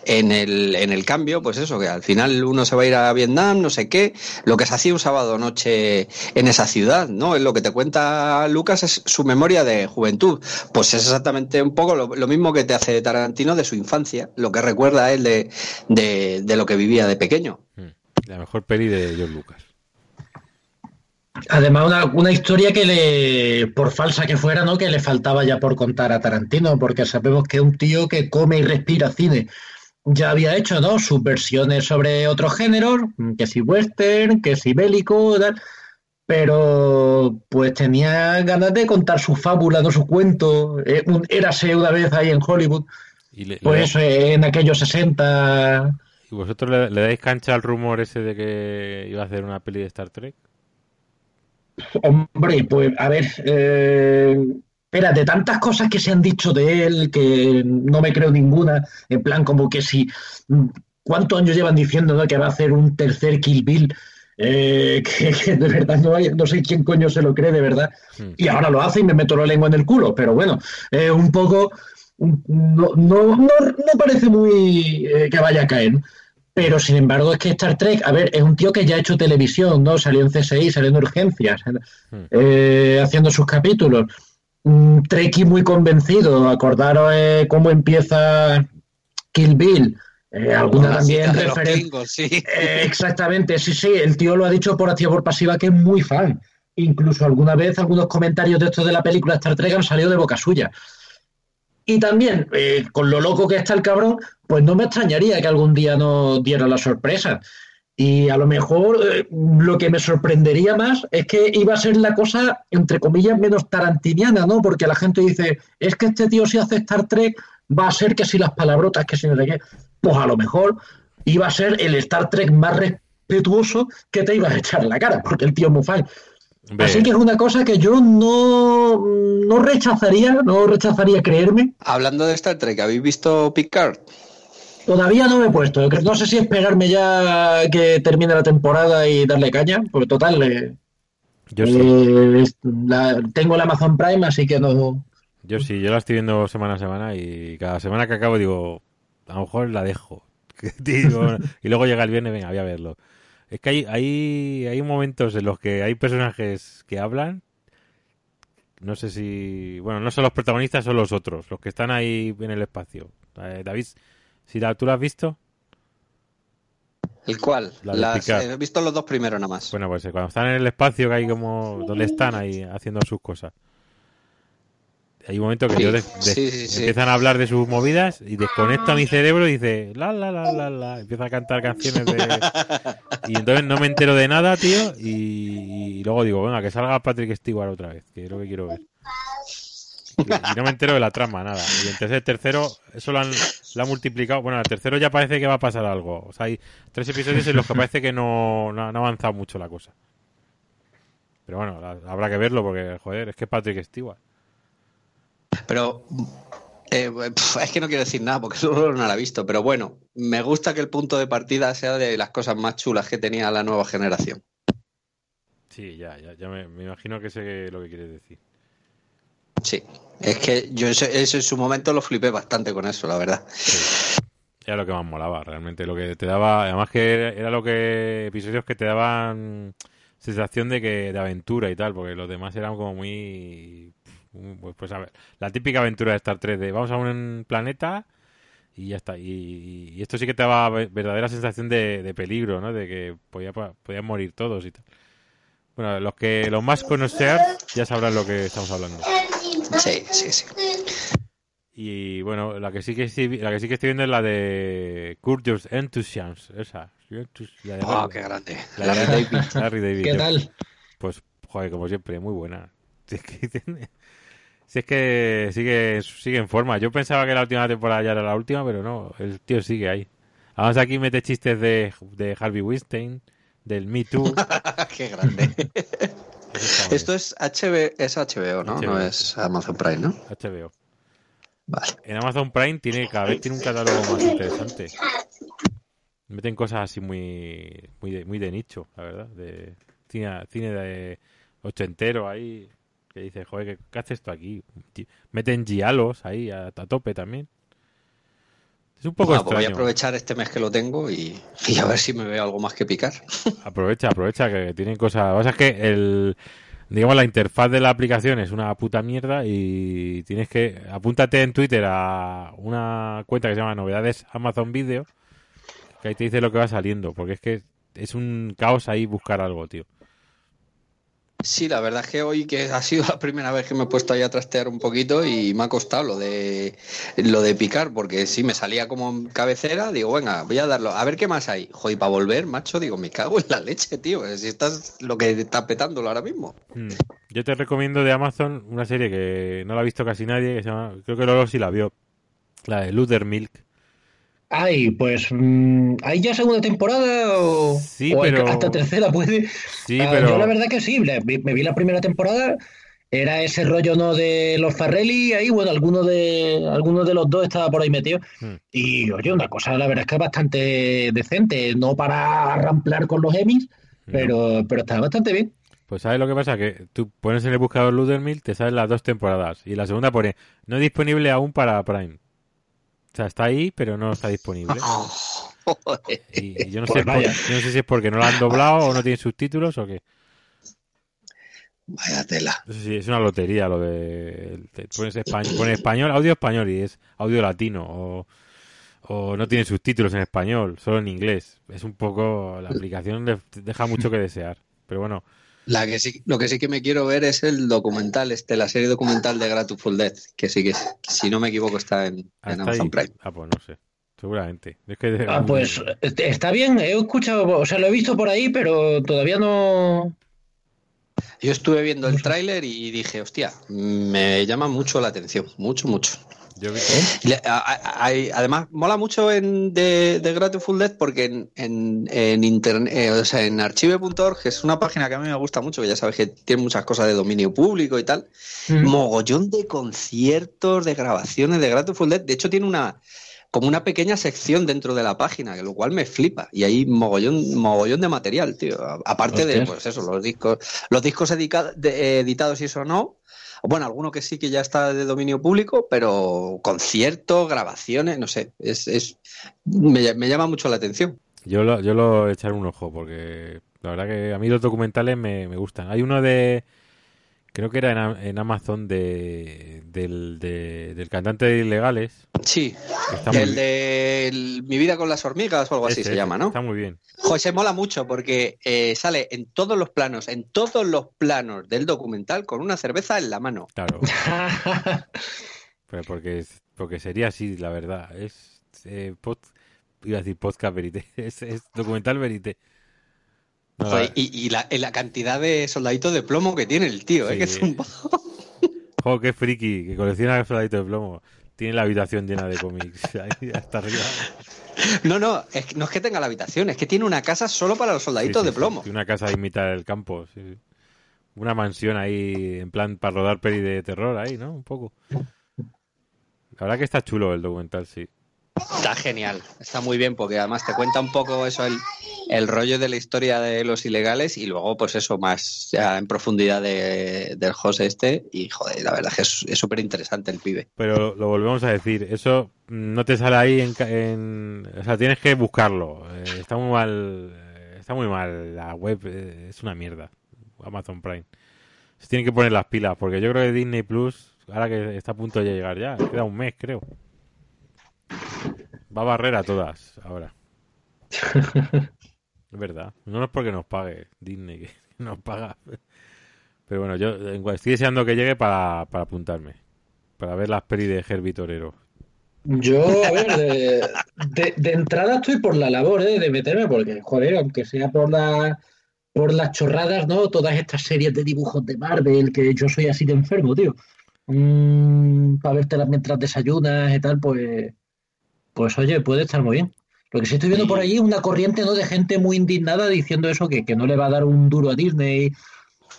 en el, en el cambio, pues eso, que al final uno se va a ir a Vietnam, no sé qué, lo que se hacía un sábado noche en esa ciudad, ¿no? Es lo que te cuenta Lucas es su memoria de juventud, pues es exactamente un poco lo, lo mismo que te hace Tarantino de su infancia, lo que recuerda a él de, de, de lo que vivía de pequeño. La mejor peli de George Lucas. Además, una, una historia que le, por falsa que fuera, ¿no? Que le faltaba ya por contar a Tarantino, porque sabemos que es un tío que come y respira cine. Ya había hecho, ¿no? Sus versiones sobre otros géneros, que si western, que si bélico, tal, pero pues tenía ganas de contar su fábula, no su cuento. Eh, érase una vez ahí en Hollywood, Y, le- pues le- eso, en aquellos 60. ¿y vosotros le, le dais cancha al rumor ese de que iba a hacer una peli de Star Trek? Hombre, pues a ver, eh, espérate, tantas cosas que se han dicho de él que no me creo ninguna, en plan como que si, ¿cuántos años llevan diciendo ¿no? que va a hacer un tercer Kill Bill? Eh, *laughs* que, que de verdad no, hay, no sé quién coño se lo cree de verdad. Hmm. Y ahora lo hace y me meto la lengua en el culo, pero bueno, eh, un poco, no, no, no parece muy eh, que vaya a caer. Pero sin embargo, es que Star Trek, a ver, es un tío que ya ha hecho televisión, ¿no? Salió en CSI, salió en Urgencias, Hmm. eh, haciendo sus capítulos. Trekkie muy convencido. Acordaros eh, cómo empieza Kill Bill. Eh, alguna Con la también referencia. Sí. Eh, exactamente, sí, sí, el tío lo ha dicho por activa por pasiva que es muy fan. Incluso alguna vez algunos comentarios de estos de la película Star Trek han salido de boca suya. Y también, eh, con lo loco que está el cabrón, pues no me extrañaría que algún día nos diera la sorpresa. Y a lo mejor eh, lo que me sorprendería más es que iba a ser la cosa, entre comillas, menos tarantiniana, ¿no? Porque la gente dice, es que este tío si hace Star Trek va a ser que si las palabrotas, que si no sé qué. Pues a lo mejor iba a ser el Star Trek más respetuoso que te ibas a echar la cara, porque el tío es muy. Así que es una cosa que yo no, no rechazaría, no rechazaría creerme. Hablando de Star Trek, ¿habéis visto Picard? Todavía no me he puesto. No sé si esperarme ya que termine la temporada y darle caña, porque total, eh, yo sí, eh, la- tengo el Amazon Prime, así que no. yo sí, yo la estoy viendo semana a semana y cada semana que acabo digo, a lo mejor la dejo. *laughs* Y luego llega el viernes, venga, voy a verlo. Es que hay, hay, hay momentos en los que hay personajes que hablan No sé si. Bueno, no son los protagonistas, son los otros, los que están ahí en el espacio. Eh, David, si la, ¿tú la has visto? ¿El? La de Las- Picard. he visto los dos primeros nada más. Bueno, pues eh, cuando están en el espacio, que hay como. donde están ahí haciendo sus cosas. Hay un momento que Sí, yo de- de- sí, sí, sí. empiezan a hablar de sus movidas y desconecta mi cerebro y dice la la la la la empieza a cantar canciones de *laughs* y entonces no me entero de nada tío y, y luego digo venga que salga Patrick Stewart otra vez que es lo que quiero ver y, no me entero de la trama nada. Y entonces el tercero eso lo han, lo han multiplicado. Bueno el tercero ya parece que va a pasar algo. O sea hay tres episodios en los que parece que no, no, no ha avanzado mucho la cosa. Pero bueno habrá que verlo porque joder es que Patrick Stewart Pero eh, es que no quiero decir nada porque *laughs* solo no la he visto. Pero bueno, me gusta que el punto de partida sea de las cosas más chulas que tenía la nueva generación. Sí, ya, ya, ya me, me imagino que sé lo que quieres decir. Sí, es que yo eso, eso en su momento lo flipé bastante con eso, la verdad. Era lo que más molaba, realmente. Lo que te daba, además que era, era lo que, episodios que te daban sensación de que, de aventura y tal, porque los demás eran como muy, pues, pues a ver, la típica aventura de Star Trek de vamos a un planeta y ya está. Y, y esto sí que te daba ve- verdadera sensación de, de peligro, ¿no? De que podía, podían morir todos y tal. Bueno, los que, los más conocers ya sabrán lo que estamos hablando. Sí, sí, sí. Y bueno, la que sí que estoy, la que sí que estoy viendo es la de Curb Your Enthusiasm, esa. La de Oh, qué grande. la de Larry David. Larry David. ¿Qué Yo- tal? Pues, joder, como siempre, muy buena. *laughs* Si es que, sigue, sigue en forma. Yo pensaba que la última temporada ya era la última, pero no, el tío sigue ahí. Además aquí mete chistes de, de Harvey Weinstein, del Me Too. *laughs* qué grande. Esto es HBO, es HBO, ¿no? No HBO. es Amazon Prime, ¿no? HBO. Vale. En Amazon Prime tiene cada vez tiene un catálogo más interesante. Meten cosas así muy muy de, muy de nicho, la verdad. De cine, cine de ochentero ahí que dice, joder, ¿qué, qué hace esto aquí? Meten gialos ahí a, a tope también. Es un poco Ah, pues voy a extraño. aprovechar este mes que lo tengo y, *laughs* y a ver si me veo algo más que picar. *laughs* Aprovecha, aprovecha que tienen cosas. Que pasa es que el, digamos, la interfaz de la aplicación es una puta mierda y tienes que. Apúntate en Twitter a una cuenta que se llama Novedades Amazon Video, que ahí te dice lo que va saliendo, porque es que es un caos ahí buscar algo, tío. Sí, la verdad es que hoy que ha sido *laughs* la primera vez que me he puesto ahí a trastear un poquito y me ha costado lo de lo de picar, porque sí me salía como cabecera, digo, venga, voy a darlo, a ver qué más hay. Joder, para volver, macho, digo, me cago en la leche, tío, si estás lo que está petándolo ahora mismo. Hmm. Yo te recomiendo de Amazon una serie que no la ha visto casi nadie, que se llama, creo que Lolo sí la vio, la de Luther Milk. Ay, pues mm, ¿hay ya segunda temporada o, Sí, o pero- hasta tercera puede? Sí, Ah, pero Yo la verdad que sí, me vi la primera temporada, era ese rollo no de los Farrelly, ahí bueno, alguno de alguno de los dos estaba por ahí metido. Hmm. Y oye, una cosa la verdad es que es bastante decente, no para ramplar con los Emmys, pero, pero está bastante bien. Pues ¿sabes lo que pasa? Que tú pones en el buscador Ludermill, te salen las dos temporadas. Y la segunda pone, no disponible aún para Prime. O sea, está ahí, pero no está disponible. *laughs* Y yo no, Pues sé, por- vaya. yo no sé si es porque no la han doblado o no tiene subtítulos o qué. Vaya tela. Sí, es una lotería lo de... pones español, pones español, audio español y es audio latino. O, o no tiene subtítulos en español, solo en inglés. Es un poco... La aplicación deja mucho que desear. Pero bueno, La que sí, lo que sí que me quiero ver es el documental, este, la serie documental de Grateful Dead, que sí que, si no me equivoco, está en, Amazon ahí... Prime. Ah, pues no sé. Seguramente. Es que Ah, pues este, está bien, he escuchado, o sea, lo he visto por ahí, pero todavía no... Yo estuve viendo el tráiler y dije, hostia, me llama mucho la atención, mucho, mucho. Yo vi- hay- además, mola mucho en, de, de Grateful Dead porque en, en, en internet, eh, o sea, en archive.org, que es una página que a mí me gusta mucho, que ya sabes que tiene muchas cosas de dominio público y tal, mogollón de conciertos, de grabaciones de Grateful Dead. De hecho, tiene una como una pequeña sección dentro de la página, que lo cual me flipa. Y hay mogollón, mogollón de material, tío. Aparte de, pues eso, los discos, los discos edica- de- editados y eso no. Bueno, alguno que sí que ya está de dominio público, pero conciertos, grabaciones, no sé, es, es me, me llama mucho la atención. Yo lo, yo lo echaré un ojo porque la verdad que a mí los documentales me, me gustan. Hay uno de Creo que era en, Amazon de, del, de- del cantante de Ilegales. Sí, el de el- Mi vida con las hormigas o algo así se llama, ¿no? Está muy bien. José mola mucho porque eh, sale en todos los planos, en todos los planos del documental con una cerveza en la mano. Claro. *laughs* Pero porque, porque sería así, la verdad. Es eh, pod- iba a decir podcast verité. *laughs* Es, es documental verité. Joder, la- y y la, y la cantidad de soldaditos de plomo que tiene el tío, ¿eh? Que es un... *laughs* Jo, qué friki, que colecciona soldaditos de plomo. Tiene la habitación llena de cómics. *laughs* Ahí hasta arriba. No, no, es que- no es que tenga la habitación, es que tiene una casa solo para los soldaditos Sí, sí, de plomo. Tiene una casa ahí en mitad del campo. Una mansión ahí, en plan, para rodar peli de terror ahí, ¿no? Un poco. La verdad que está chulo el documental, sí. Está genial, está muy bien porque además te cuenta un poco eso, el, el rollo de la historia de los ilegales y luego pues eso más en profundidad de- del José este y joder, la verdad es que es súper interesante el pibe. Pero lo volvemos a decir, eso no te sale ahí en, en- o sea, tienes que buscarlo. Eh, está muy mal, eh, está muy mal la web, eh, es una mierda. Amazon Prime. Se tienen que poner las pilas porque yo creo que Disney Plus, ahora que está a punto de llegar ya, queda un mes, creo. Va a barrer a todas ahora. Es verdad. No es porque nos pague Disney, que *laughs* nos paga. Pero bueno, yo estoy deseando que llegue para, para apuntarme. Para ver las pelis de Herbie Torero. Yo, a ver, de entrada estoy por la labor, ¿eh? de meterme, porque, joder, aunque sea por la, por las chorradas, ¿no? Todas estas series de dibujos de Marvel, que yo soy así de enfermo, tío. Mm, para vértelas mientras desayunas y tal, pues, pues oye, puede estar muy bien. Lo que sí estoy viendo por allí es una corriente, ¿no? De gente muy indignada diciendo eso, que, que no le va a dar un duro a Disney.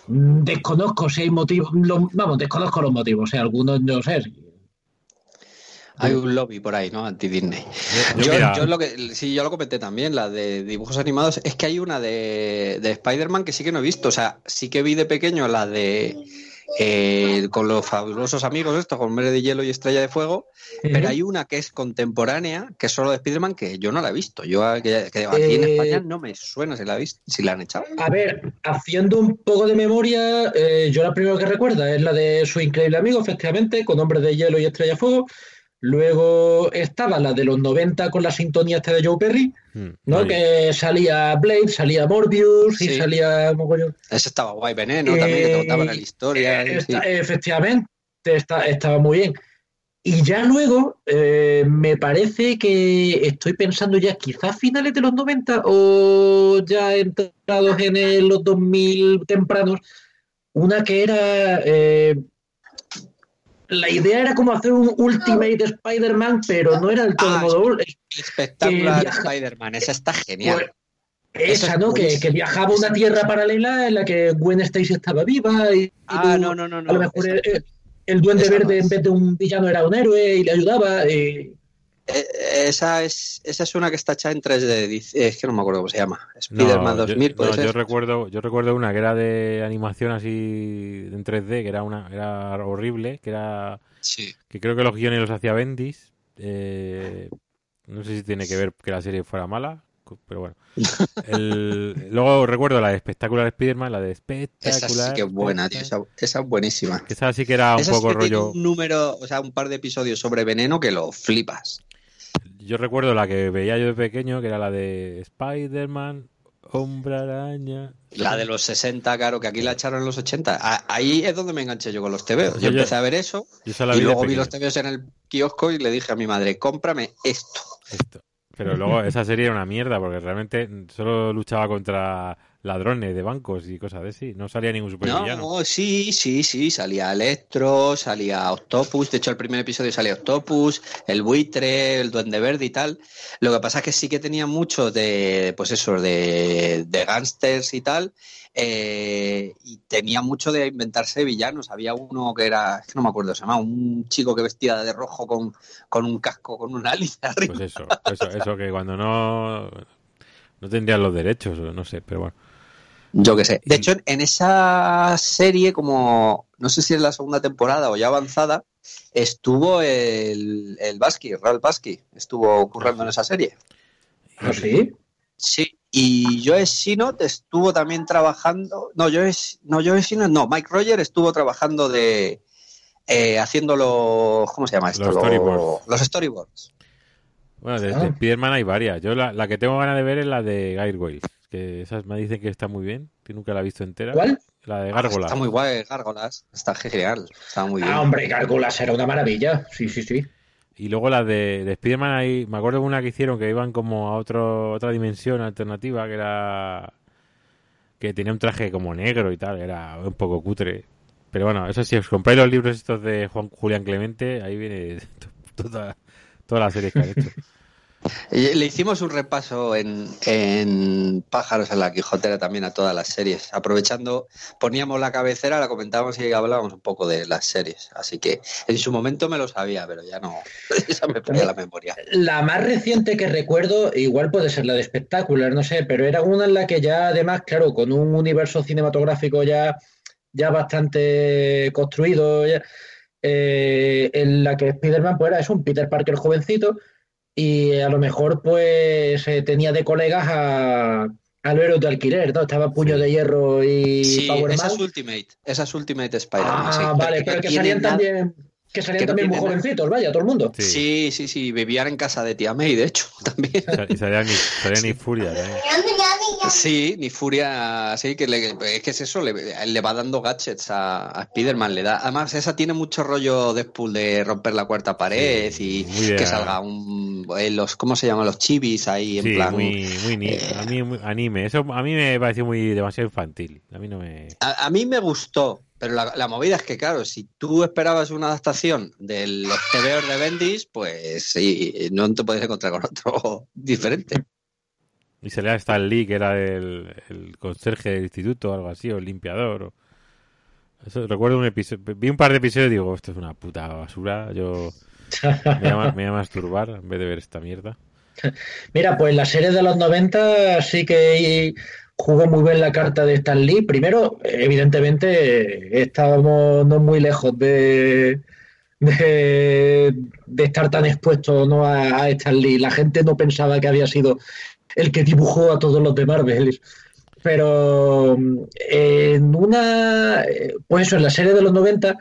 Mm, Desconozco si hay motivos, vamos, desconozco los motivos, o sea, algunos no sé. Hay un lobby por ahí, ¿no? Anti-Disney. Yo, Yo, yo lo que sí, yo lo comenté también, la de dibujos animados, es que hay una de, de Spider-Man que sí que no he visto. O sea, sí que vi de pequeño la de eh, con los fabulosos amigos, estos, con Hombre de Hielo y Estrella de Fuego, pero hay una que es contemporánea, que es solo de Spider-Man, que yo no la he visto. Yo ah, que, que aquí en Eh, España no me suena si la, visto, si la han echado. A ver, haciendo un poco de memoria, eh, yo la primera que recuerda es la de su increíble amigo, efectivamente, con Hombres de Hielo y Estrella de Fuego. Luego estaba la de los 90 con la sintonía esta de Joe Perry, mm, ¿no? oye, Que salía Blade, salía Morbius y salía mogollón. Ese estaba guay, Veneno también, que te contaban la historia. Eh, sí. efectivamente, está- estaba muy bien. Y ya luego, eh, me parece que estoy pensando ya quizás finales de los 90 o ya entrados en el- los 2000 tempranos, una que era... la idea era como hacer un Ultimate Spider-Man, pero no era del todo Ah, modo ul- Espectacular viaja- Spider-Man, esa está genial. Pues, esa, es ¿no? Que, viajaba a una tierra paralela en la que Gwen Stacy estaba viva y, Ah, no, no, no, no. a lo mejor el, Duende esa Verde en vez de un villano era un héroe y le ayudaba. y- Eh, Esa es, esa es una que está hecha en 3D. dice- Es que no me acuerdo cómo se llama. no, Spider-Man yo- 2000, puede no, ser. yo recuerdo, yo recuerdo una que era de animación así en 3D, que era una, era horrible, que era, Sí. que creo que los guiones los hacía Bendis. eh, no sé si tiene que ver que la serie fuera mala, pero bueno. *laughs* El- luego recuerdo la de Espectacular Spider-Man, la de Espectacular. Esa sí que es buena, tío. Esa, esa es buenísima. Esa sí que era un Esa sí poco que tiene rollo. un número, o sea, un par de episodios sobre veneno que lo flipas. Yo recuerdo la que veía yo de pequeño, que era la de Spider-Man, Hombre Araña. La de los 60, claro, que aquí la echaron en los 80. A- Ahí es donde me enganché yo con los TVOs. Yo Yo- empecé a ver eso y vi luego vi los TVOs en el kiosco y le dije a mi madre, cómprame esto. Esto. Pero luego esa serie era una mierda porque realmente solo luchaba contra ladrones de bancos y cosas de así. No salía ningún supervillano. No, sí, sí, sí, salía Electro, salía Octopus, de hecho el primer episodio salía Octopus, el buitre, el duende verde y tal. Lo que pasa es que sí que tenía mucho de, pues eso, de, de gángsters y tal, eh, y tenía mucho de inventarse villanos. Había uno que era, es que no me acuerdo, se llamaba un chico que vestía de rojo con, con un casco, con una alice arriba. Pues eso, eso, eso que cuando no no tendrían los derechos, no sé, pero bueno. Yo qué sé. De hecho, en esa serie, como no sé si es la segunda temporada o ya avanzada, estuvo el, el Basqui, Ralph Basqui, estuvo currando en esa serie. ¿Ah, sí? Sí, y Joe Sinot estuvo también trabajando, no, Joe, no, Joe Sinot, no, Mike Roger estuvo trabajando de, eh, haciendo los, ¿cómo se llama esto? Los storyboards. Los storyboards. Bueno, de, Ah. de Spiderman hay varias. Yo la, la que tengo ganas de ver es la de Gargoyles, que esas me dicen que está muy bien, que nunca la he visto entera. ¿Cuál? La de Gárgolas. Está muy guay, Gárgolas, está genial, está muy bien. Ah, hombre, Gárgolas era una maravilla. Sí, sí, sí. Y luego la de, de Spiderman hay, me acuerdo de una que hicieron que iban como a otro, otra dimensión alternativa, que era que tenía un traje como negro y tal, era un poco cutre. Pero bueno, eso sí, os compráis los libros estos de Juan Julián Clemente, ahí viene *laughs* toda, toda la serie que han hecho. Le hicimos un repaso en, Pájaros en la Quijotera también a todas las series. Aprovechando, poníamos la cabecera, la comentábamos y hablábamos un poco de las series. Así que en su momento me lo sabía, pero ya no. *laughs* Esa me falla la memoria. La más reciente que recuerdo, igual puede ser la de Spectacular, no sé, pero era una en la que ya, además, claro, con un universo cinematográfico ya, ya bastante construido, ya, eh, en la que Spider-Man pues era eso, un Peter Parker jovencito, y a lo mejor pues eh, tenía de colegas a, a los héroes de alquiler, ¿no? Estaba Puño de Hierro y Sí, Power esa Man. es Ultimate. Esa es Ultimate Spider-Man. Ah, sí. vale, pero que salían nada- también, que salían que no también muy jovencitos, vaya, todo el mundo. Sí. Sí, sí, sí, vivían en casa de tía May, de hecho, *laughs* también. Y salía ni, salía ni Furia. también. Sí, ni Furia, sí, que le- es que es eso, le, le va dando gadgets a, a Spider-Man, le da. Además, esa tiene mucho rollo Deadpool de romper la cuarta pared Sí, y que salga un, eh, los, ¿cómo se llaman? Los chibis ahí en Sí, plan. muy, muy ni- eh, a mí muy- anime. Eso a mí me pareció muy demasiado infantil. A mí no me. A, a mí me gustó, pero la, la movida es que, claro, si tú esperabas una adaptación de los TVOs de Bendis, pues sí, no te puedes encontrar con otro *laughs* diferente. Y salía Stan Lee, que era el, el conserje del instituto o algo así, o el limpiador. o- Eso, recuerdo un episodio. Vi un par de episodios y digo, esto es una puta basura. Yo *laughs* me voy a, me voy a masturbar en vez de ver esta mierda. Mira, pues la serie de los 90 sí que jugó muy bien la carta de Stan Lee. Primero, evidentemente, estábamos no muy lejos de, de, estar tan expuestos ¿no? a, a Stan Lee. La gente no pensaba que había sido el que dibujó a todos los de Marvel. Pero en una, pues eso, en la serie de los 90,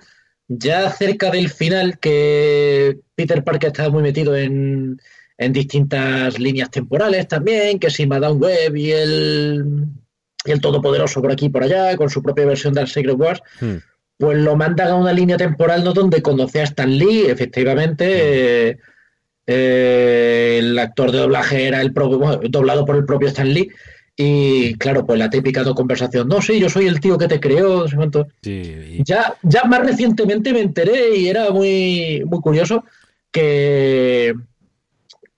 ya cerca del final, que Peter Parker estaba muy metido en, en distintas líneas temporales también, que si Madame Web y el, y el Todopoderoso por aquí y por allá, con su propia versión del Secret Wars, Hmm. pues lo mandan a una línea temporal ¿no? donde conoce a Stan Lee, efectivamente. eh, eh, el actor de doblaje era el propio, bueno, doblado por el propio Stan Lee. Y claro, pues la típica conversación. No, sí, yo soy el tío que te creó. no sé cuánto. Sí, y- Ya, ya más recientemente me enteré y era muy, muy curioso que,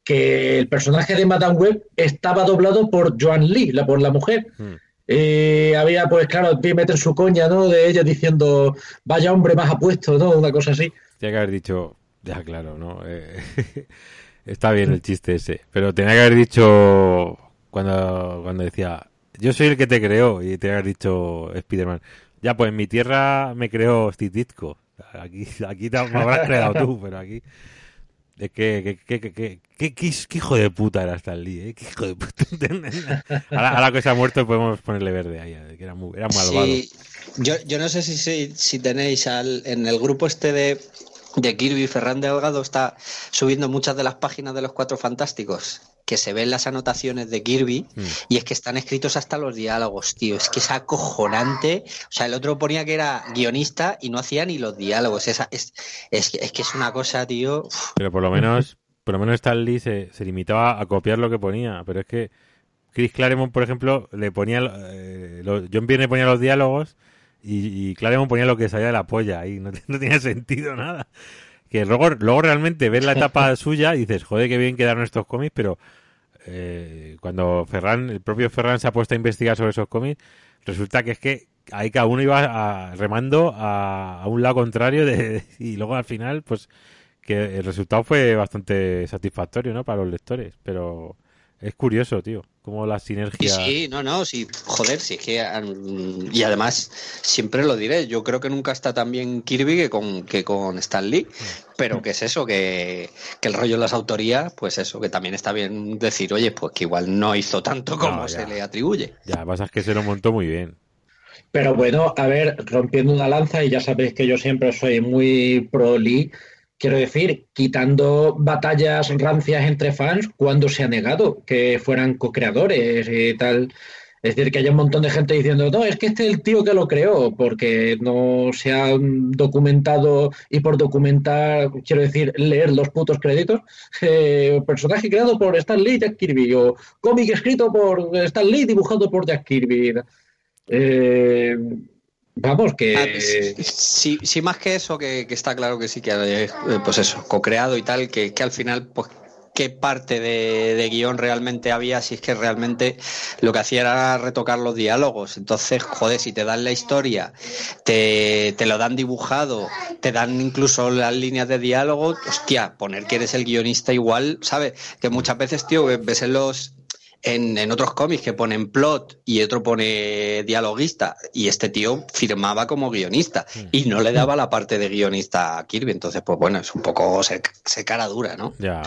que el personaje de Madame Web estaba doblado por Joan Lee, la, por la mujer. Hmm. Eh, había, pues claro, que meter su coña, ¿no? De ella diciendo, vaya hombre más apuesto, ¿no? Una cosa así. Tenía que haber dicho, ya claro, ¿no? Eh, *laughs* está bien el chiste ese, pero tenía que haber dicho cuando, cuando decía, yo soy el que te creó, y tenía que haber dicho Spiderman, ya pues en mi tierra me creó Steve Ditko, aquí, aquí te me habrás creado tú, pero aquí... Es que, que, que, que, qué hijo de puta era Stan Lee, ¿eh? Qué hijo de puta. *laughs* ahora, que se ha muerto podemos ponerle verde ahí, que era, muy, era malvado. Sí, yo, yo no sé si, si, si tenéis al, en el grupo este de, de Kirby, Ferran Delgado está subiendo muchas de las páginas de los Cuatro Fantásticos, que se ven las anotaciones de Kirby, Mm. y es que están escritos hasta los diálogos, tío. Es que es acojonante. O sea, el otro ponía que era guionista y no hacía ni los diálogos. Es, es, que- es que es una cosa, tío. uf. Pero por lo menos, por lo menos Stan Lee se, se limitaba a copiar lo que ponía. Pero es que Chris Claremont, por ejemplo, le ponía, eh, lo- John Byrne ponía los diálogos y, y Claremont ponía lo que salía de la polla y no, *laughs* no tenía sentido nada. Que luego, luego realmente ves la etapa *laughs* suya y dices, joder, qué bien quedaron estos cómics, pero eh, cuando Ferran, el propio Ferran se ha puesto a investigar sobre esos cómics, resulta que es que ahí cada uno iba a- remando a, a un lado contrario de, *laughs* y luego al final, pues que el resultado fue bastante satisfactorio, ¿no? Para los lectores, pero es curioso, tío, como la sinergia... sí, no, no, sí, joder, sí, es que. Y además, siempre lo diré, yo creo que nunca está tan bien Kirby que con, que con Stan Lee, pero que es eso, que, que el rollo de las autorías, pues eso, que también está bien decir, oye, pues que igual no hizo tanto como No, se le atribuye. Ya, pasa es que se lo montó muy bien. Pero bueno, a ver, rompiendo una lanza, y ya sabéis que yo siempre soy muy pro Lee, quiero decir, quitando batallas rancias entre fans, cuando se ha negado que fueran co-creadores y tal. Es decir, que hay un montón de gente diciendo, no, es que este es el tío que lo creó, porque no se ha documentado, y por documentar, quiero decir, leer los putos créditos, eh, personaje creado por Stan Lee y Jack Kirby, o cómic escrito por Stan Lee, dibujado por Jack Kirby. Eh, vamos, que... Ah, sí, sí, más que eso, que, que está claro que sí, que eh, pues eso, co-creado y tal, que, que al final, pues qué parte de, de guion realmente había, si es que realmente lo que hacía era retocar los diálogos. Entonces, joder, si te dan la historia, te, te lo dan dibujado, te dan incluso las líneas de diálogo, hostia, poner que eres el guionista igual, ¿sabes? Que muchas veces, tío, ves en los en, en otros cómics que ponen plot y otro pone dialoguista y este tío firmaba como guionista y no le daba la parte de guionista a Kirby entonces pues bueno es un poco ser, ser cara dura ¿no? Ya,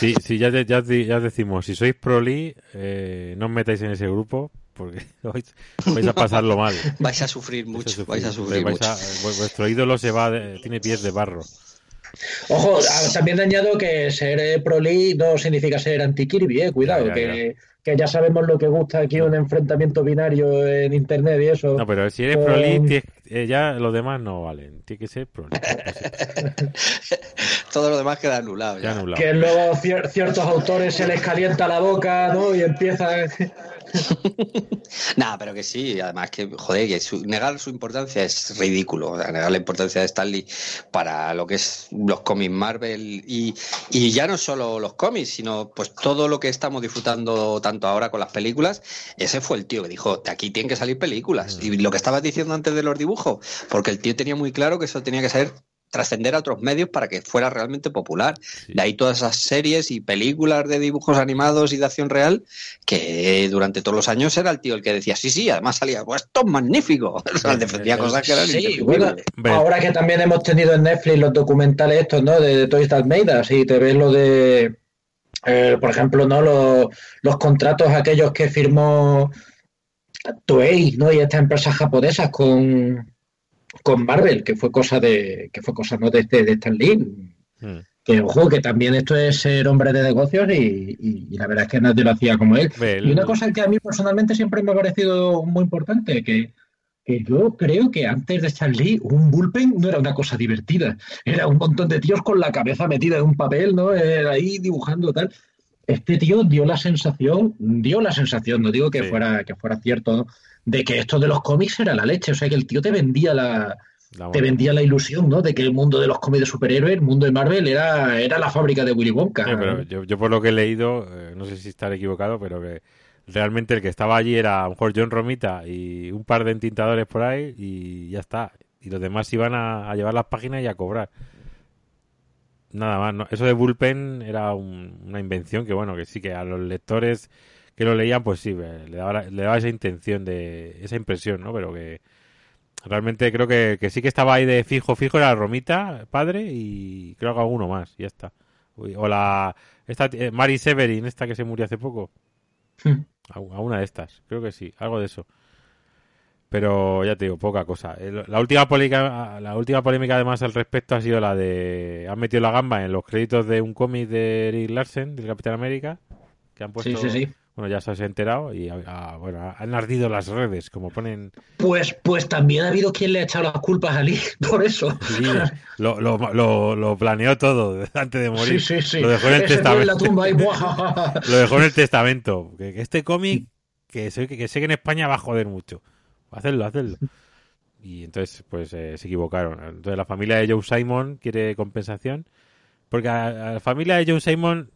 sí, sí, ya, de- ya, de- ya decimos, si sois pro Lee, eh, no os metáis en ese grupo porque *laughs* vais, vais a pasarlo mal. *laughs* vais a sufrir mucho vais a sufrir Vais mucho a- vu- vuestro ídolo se va, de- tiene pies de barro. Ojo, a- también añado que ser eh, pro Lee no significa ser anti-Kirby, eh, cuidado, Ya, ya, que, que ya sabemos lo que gusta aquí un enfrentamiento binario en internet y eso. No, pero si eres pro Lee, Um, tienes- eh, ya los demás no valen. Tiene que ser pro *laughs* todo lo demás queda anulado Ya ya. anulado. Que luego cier- ciertos autores se les calienta la boca, ¿no? Y empiezan... *laughs* Nada, pero que sí, además que, joder, que su- negar su importancia es ridículo. O sea, negar la importancia de Stanley para lo que es los cómics Marvel y, y ya no solo los cómics, sino pues todo lo que estamos disfrutando tanto ahora con las películas. Ese fue el tío que dijo, de aquí tienen que salir películas. Y lo que estabas diciendo antes de los dibujos, porque el tío tenía muy claro que eso tenía que ser trascender a otros medios para que fuera realmente popular. De ahí todas esas series y películas de dibujos animados y de acción real que durante todos los años era el tío el que decía, sí, sí, además salía, pues esto es magnífico. *laughs* O sea, defendía cosas que eran Sí, bueno, ahora que también hemos tenido en Netflix los documentales estos, ¿no? De, de Toys That Made Us, y te ves lo de, eh, por ejemplo, ¿no? Los, los contratos aquellos que firmó Toei, ¿no? Y estas empresas japonesas con, con Marvel, que fue cosa de, que fue cosa, ¿no? De, este- de Stan Lee. Mm. Que, ojo, que también esto es ser hombre de negocios y, y- y la verdad es que nadie lo hacía como él. El- Y una cosa que a mí personalmente siempre me ha parecido muy importante, que, que yo creo que antes de Stan Lee, un bullpen no era una cosa divertida. Era un montón de tíos con la cabeza metida en un papel, ¿no? Eh, ahí dibujando tal. Este tío dio la sensación, dio la sensación, no digo que Sí. fuera, que fuera cierto, de que esto de los cómics era la leche. O sea, que el tío te vendía la, la te vendía la ilusión, ¿no? De que el mundo de los cómics de superhéroes, el mundo de Marvel, era, era la fábrica de Willy Wonka. Sí, pero yo, yo por lo que he leído, eh, no sé si estaré equivocado, pero que realmente el que estaba allí era a lo mejor John Romita y un par de entintadores por ahí y ya está. Y los demás iban a, a llevar las páginas y a cobrar. Nada más. ¿no? Eso de bullpen era un- una invención que, bueno, que sí que a los lectores que lo leían, pues sí, eh, le daba, le daba esa intención de esa impresión, ¿no? Pero que realmente creo que, que sí que estaba ahí de fijo, fijo era Romita, padre, y creo que alguno más, y ya está. Uy, O la esta eh, Mary Severin, esta que se murió hace poco. Hmm. A, a una de estas, creo que sí, algo de eso. Pero ya te digo, poca cosa. El- La última polémica, la última polémica además al respecto ha sido la de han metido la gamba en los créditos de un cómic de Eric Larsen, del Capitán América, que han puesto Sí, sí, sí. bueno, ya se os ha enterado y ah, bueno, han ardido las redes, como ponen Pues, pues también ha habido quien le ha echado las culpas a Lee *laughs* por eso. Sí, lo, lo, lo, lo planeó todo *laughs* antes de morir. Sí, sí, sí. Lo dejó en el Ese tío en la testamento. *laughs* Lo dejó en el testamento. Que, que este cómic, que sé que en España va a joder mucho. Hacedlo, hacedlo. Y entonces, pues eh, se equivocaron. Entonces la familia de Joe Simon quiere compensación. Porque a, la familia de Joe Simon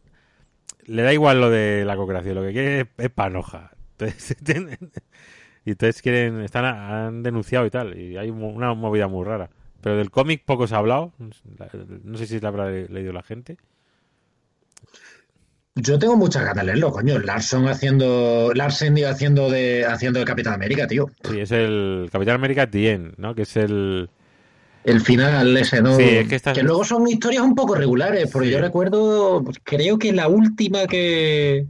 le da igual lo de la cooperación. Lo que quiere es, es panoja. Entonces, *laughs* y entonces quieren, están, han denunciado y tal. Y hay una movida muy rara. Pero del cómic poco se ha hablado. No sé si la habrá leído la gente. Yo tengo muchas ganas de leerlo, coño. Larson haciendo. Larsen digo, haciendo de haciendo de Capitán América, tío. Sí, es el Capitán América Tien, ¿no? Que es el... El final ese, ¿no? Sí, es que estas- luego son historias un poco regulares, porque Sí. yo recuerdo, pues, creo que la última que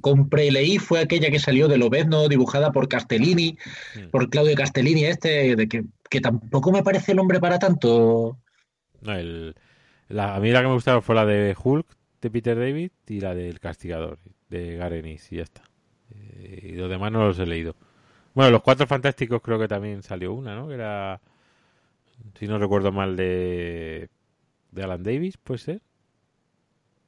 compré y leí fue aquella que salió de Lobezno, dibujada por Castellini, Mm. por Claudio Castellini este, de que, que tampoco me parece el hombre para tanto. No, el... La, a mí la que me gustaba fue la de Hulk, de Peter David, y la del Castigador, de Garenis, y ya está. Eh, y los demás no los he leído. Bueno, los Cuatro Fantásticos creo que también salió una, ¿no? Que era, si no recuerdo mal, de, de Alan Davis, ¿puede ser?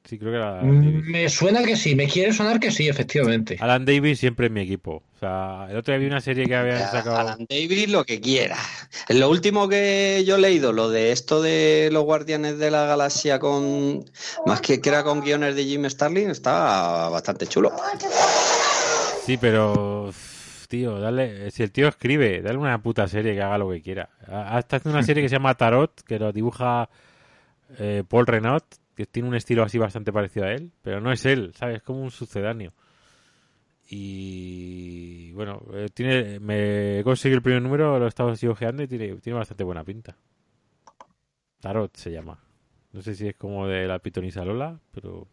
Sí, creo que era. Mm, Me suena que sí, me quiere sonar que sí, efectivamente. Alan Davis siempre en mi equipo. O sea, el otro día vi una serie que habían sacado... Alan Davis lo que quiera. Lo último que yo he leído, lo de esto de los Guardianes de la Galaxia con más que, que era con guiones de Jim Starlin, está bastante chulo. Sí, pero... Tío, dale, si el tío escribe, dale una puta serie que haga lo que quiera. Ha- Está haciendo una serie que se llama Tarot, que lo dibuja eh, Paul Renaud, que tiene un estilo así bastante parecido a él, pero no es él, ¿sabes? Es como un sucedáneo. Y bueno, eh, tiene, me he conseguido el primer número, lo he estado así ojeando y tiene, tiene bastante buena pinta. Tarot se llama. No sé si es como de la pitonisa Lola, pero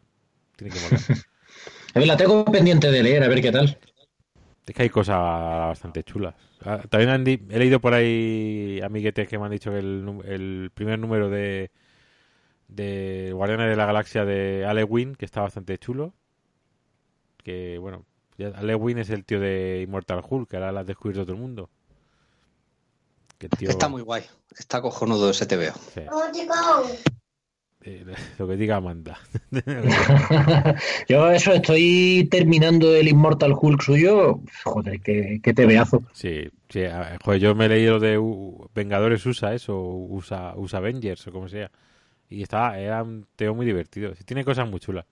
tiene que molar. *laughs* A ver, la tengo pendiente de leer, a ver qué tal. Es que hay cosas bastante chulas. Ah, También han di- he leído por ahí amiguetes que me han dicho que el, el primer número de, de Guardianes de la Galaxia de Ale Wynn, que está bastante chulo. Que bueno, ya Ale Wynn es el tío de Immortal Hulk, que ahora lo ha descubierto todo el mundo. Que el tío, Está muy guay. Está cojonudo ese te veo. sí. *laughs* Eh, lo que diga Amanda. *laughs* Yo eso estoy terminando el Immortal Hulk suyo. Joder, qué, qué tebeazo. Sí, sí, joder, yo me he leído de U- Vengadores USA eso, USA, USA Avengers o como sea. Y estaba, era un teo muy divertido. Sí, tiene cosas muy chulas.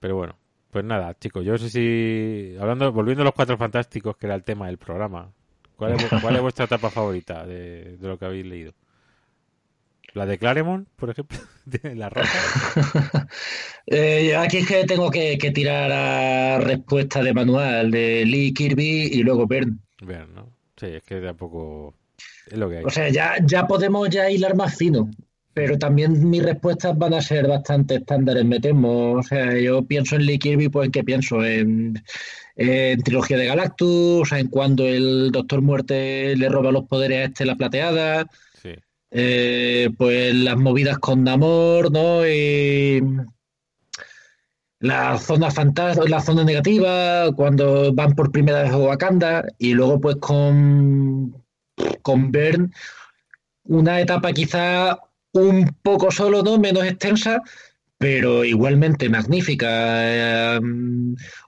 Pero bueno, pues nada, chicos, yo no sé si. Hablando, volviendo a los cuatro fantásticos, que era el tema del programa. ¿Cuál es, vu- cuál es vuestra etapa favorita de, de lo que habéis leído? ¿La de Claremont, por ejemplo? *laughs* ¿De la roja? *laughs* Eh, aquí es que tengo que, que tirar a respuesta de manual de Lee Kirby y luego Byrne. Ver, ¿no? Sí, es que tampoco. Es lo que hay. O sea, ya, ya podemos ya hilar más fino, pero también mis respuestas van a ser bastante estándares, me temo. O sea, yo pienso en Lee Kirby, pues ¿en qué pienso? En, en Trilogía de Galactus, en cuando el Doctor Muerte le roba los poderes a este la plateada, Sí. eh, pues las movidas con Namor, ¿no? Y la zona fantástica, la zona negativa, cuando van por primera vez a Wakanda, y luego pues con, con Bern, una etapa quizá un poco solo, ¿no? Menos extensa, pero igualmente magnífica. Eh,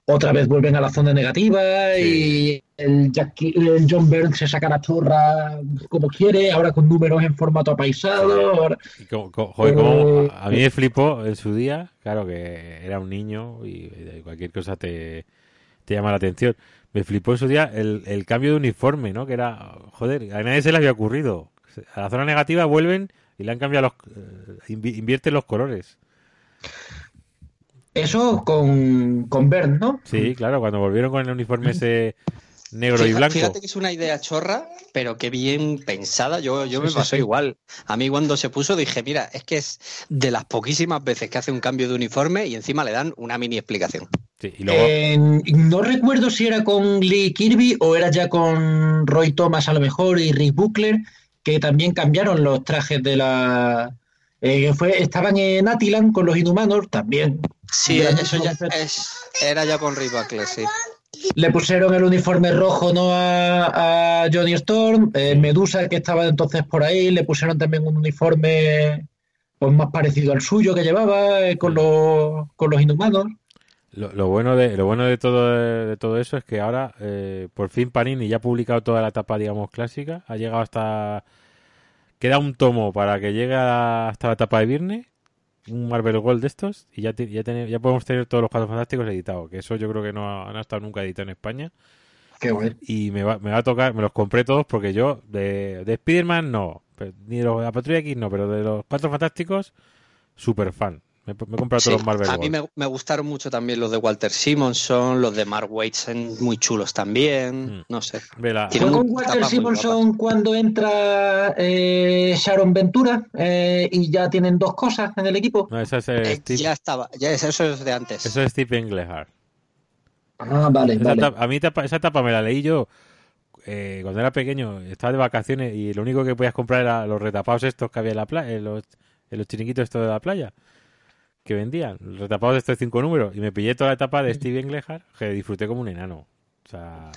otra vez vuelven a la zona negativa y el, Jackie- el John Byrne se saca la chorra como quiere, ahora con números en formato apaisado. ahora- como- joder, como Eh, a mí me flipó en su día, claro que era un niño y, y cualquier cosa te, te llama la atención. Me flipó en su día el, el cambio de uniforme, ¿no? Que era, joder, a nadie se le había ocurrido. A la zona negativa vuelven y le han cambiado los, eh, invi- invierten los colores. Eso con, con Byrne, ¿no? Sí, claro, cuando volvieron con el uniforme ese *clears throat* negro y blanco. Fíjate que es una idea chorra, pero qué bien pensada. Yo, yo Sí, me sí, pasó sí. igual. A mí cuando se puso dije, mira, es que es de las poquísimas veces que hace un cambio de uniforme y encima le dan una mini explicación. Sí, y luego, Eh, no recuerdo si era con Lee Kirby o era ya con Roy Thomas a lo mejor y Rick Buckler, que también cambiaron los trajes de la... eh, fue, estaban en Attilan con los inhumanos, también. Sí, eso ya es, era ya con Buckler, sí. Le pusieron el uniforme rojo ¿no? a, a Johnny Storm, eh, Medusa que estaba entonces por ahí, le pusieron también un uniforme pues más parecido al suyo que llevaba eh, con, los, con los inhumanos. Lo, lo bueno de lo bueno de todo de todo eso es que ahora eh, por fin Panini ya ha publicado toda la etapa digamos clásica. Ha llegado hasta queda un tomo para que llegue hasta la etapa de viernes un Marvel Gold de estos y ya te- ya, tener- ya podemos tener todos los cuadros fantásticos editados que eso yo creo que no ha- han estado nunca editados en España. Qué bueno. y me va, me va a tocar me los compré todos porque yo de, de Spider-Man no pero- ni de los- de la Patrulla X no pero de los cuatro fantásticos super fan Me, me he comprado Sí, todos los Marvel a mí me, me gustaron mucho también los de Walter Simonson, los de Mark Waid son muy chulos también. Mm. No sé. Ve la- Tiene ¿Fue con Walter Simonson cuando entra eh, Sharon Ventura eh, y ya tienen dos cosas en el equipo? No, esa es eh, Eh, Steve, ya estaba, ya es, eso es de antes. eso es Steve Englehart. Ah, vale, Esa vale. etapa- a mí etapa- esa etapa me la leí yo eh, cuando era pequeño, estaba de vacaciones y lo único que podías comprar era los retapados estos que había en la playa, en los, en los chiringuitos estos de la playa que vendían, los retapados de estos cinco números y me pillé toda la etapa de Steve Englehart que disfruté como un enano. O sea,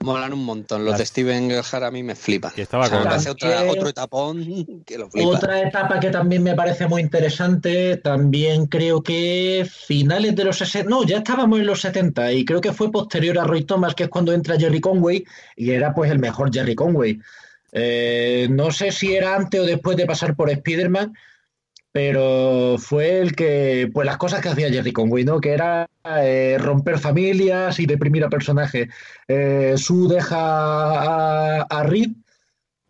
Molan un montón. Los de Steven Englehart a mí me flipan. Que estaba O sea, con- me otra- otro etapón que lo flipa. Otra etapa que también me parece muy interesante, también creo que finales de los 60, no, ya estábamos en los 70 y creo que fue posterior a Roy Thomas, que es cuando entra Jerry Conway y era pues el mejor Jerry Conway. Eh, no sé si era antes o después de pasar por Spider-Man, pero fue el que, pues las cosas que hacía Jerry Conway, ¿no? Que era eh, romper familias y deprimir a personajes. Eh, Sue deja a, a Reed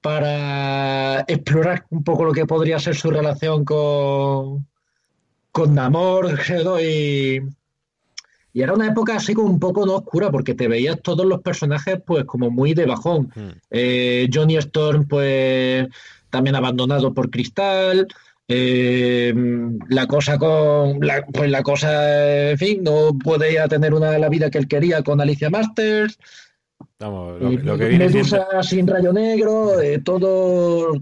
para explorar un poco lo que podría ser su relación con, con Namor, *laughs* ¿no? y, y era una época así como un poco no oscura, porque te veías todos los personajes pues como muy de bajón. mm, Eh, Johnny Storm, pues también abandonado por Cristal. Eh, la cosa con la, pues la cosa, en fin, no podía tener una la vida que él quería con Alicia Masters. vamos, lo, Eh, lo que viene Medusa sin rayo negro, eh, todo,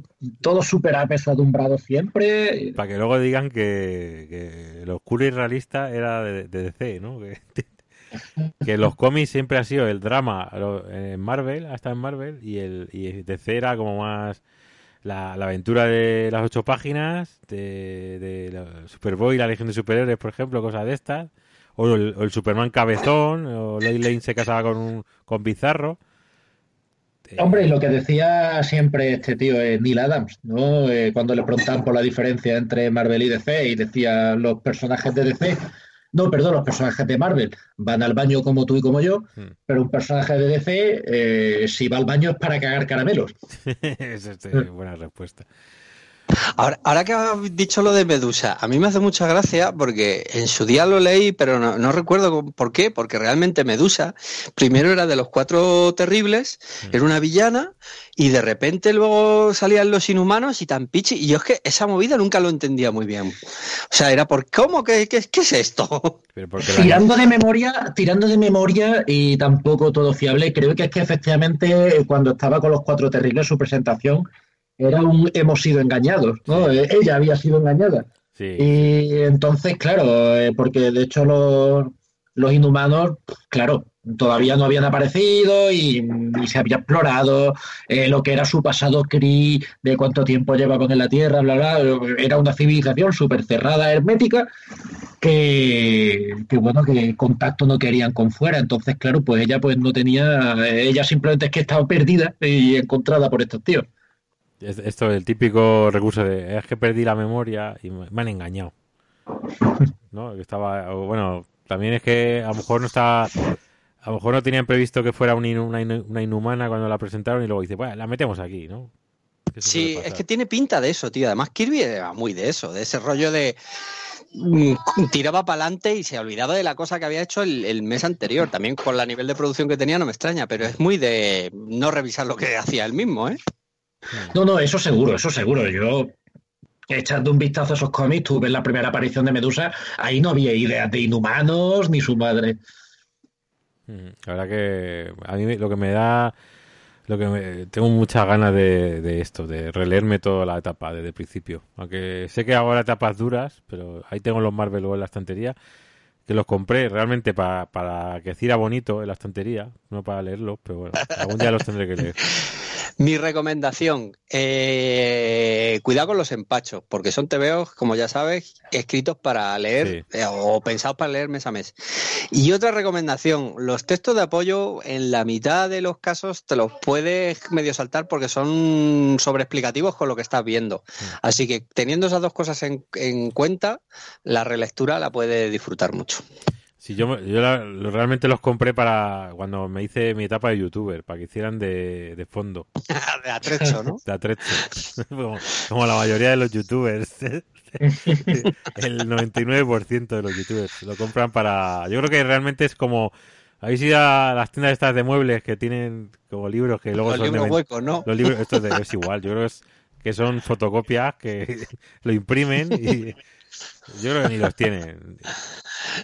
todo súper apesadumbrado siempre. Para que luego digan que, que lo oscuro y realista era de, de DC, ¿no? Que, *laughs* que los cómics siempre ha sido el drama en Marvel, hasta en Marvel, y el y DC era como más la, la aventura de las ocho páginas, de, de Superboy, la Legión de Superhéroes, por ejemplo, cosas de estas, o el, Superman cabezón, o Lois Lane se casaba con un con Bizarro. Eh, Hombre, y lo que decía siempre este tío es Neil Adams, ¿no? Eh, cuando le preguntaban por la diferencia entre Marvel y DC, y decía los personajes de DC, no, perdón, los personajes de Marvel van al baño como tú y como yo, Hmm. pero un personaje de DC, eh, si va al baño es para cagar caramelos. *laughs* es este, buena respuesta. Ahora, ahora que has dicho lo de Medusa, a mí me hace mucha gracia porque en su día lo leí, pero no, no recuerdo por qué, porque realmente Medusa primero era de los cuatro terribles, era una villana, y de repente luego salían los inhumanos y tan pichi, y yo es que esa movida nunca lo entendía muy bien. O sea, era por ¿cómo? ¿Qué, qué, qué es esto? Pero *laughs* Tirando de memoria, tirando de memoria y tampoco todo fiable, creo que es que efectivamente eh, cuando estaba con los cuatro terribles su presentación era un hemos sido engañados, ¿no? Eh, Ella había sido engañada. sí. Y entonces, claro, eh, porque de hecho los, los inhumanos, claro, todavía no habían aparecido y, y se había explorado eh, lo que era su pasado Kree, de cuánto tiempo llevaban en la Tierra, bla, bla. Era una civilización súper cerrada, hermética, que, que, bueno, que contacto no querían con fuera. Entonces, claro, pues ella pues no tenía, ella simplemente es que estaba perdida y encontrada por estos tíos. Es- Esto es el típico recurso de es que perdí la memoria y me han engañado. *laughs* ¿No? Estaba, bueno, también es que a lo mejor no está, a lo mejor no tenían previsto que fuera una, inhumana cuando la presentaron y luego dice, bueno, la metemos aquí, ¿no? Sí, es que tiene pinta de eso, tío. Además, Kirby era muy de eso, de ese rollo de mm, tiraba para adelante y se olvidaba de la cosa que había hecho el, el mes anterior. También con la nivel de producción que tenía no me extraña, pero es muy de no revisar lo que hacía él mismo, ¿eh? No, no, eso seguro, eso seguro. Yo, echando un vistazo a esos cómics, tú ves la primera aparición de Medusa, ahí no había ideas de inhumanos ni su madre. Mm, La verdad que a mí lo que me da, lo que me- tengo muchas ganas de, de esto, de releerme toda la etapa desde el principio. Aunque sé que ahora etapas duras, pero ahí tengo los Marvel en la estantería, que los compré realmente pa- para que hiciera bonito en la estantería, no para leerlos, pero bueno, algún día los tendré que leer. *laughs* Mi recomendación, eh, cuidado con los empachos, porque son TVOs, como ya sabes, escritos para leer eh, o pensados para leer mes a mes. Y otra recomendación, los textos de apoyo en la mitad de los casos te los puedes medio saltar porque son sobreexplicativos con lo que estás viendo. Así que teniendo esas dos cosas en, en cuenta, la relectura la puedes disfrutar mucho. Sí, yo, yo la- lo- realmente los compré para cuando me hice mi etapa de youtuber, para que hicieran de, de fondo, *laughs* de atrecho, ¿no? de atrecho. *laughs* como, como la mayoría de los youtubers. *laughs* El 99% de los youtubers lo compran para... Yo creo que realmente es como... ¿Habéis ido a las tiendas estas de muebles que tienen como libros que luego Los son de libros ven- huecos, ¿no? Los libros, esto es, de- es igual, yo creo que, es, que son fotocopias que lo imprimen y yo creo que ni los tienen.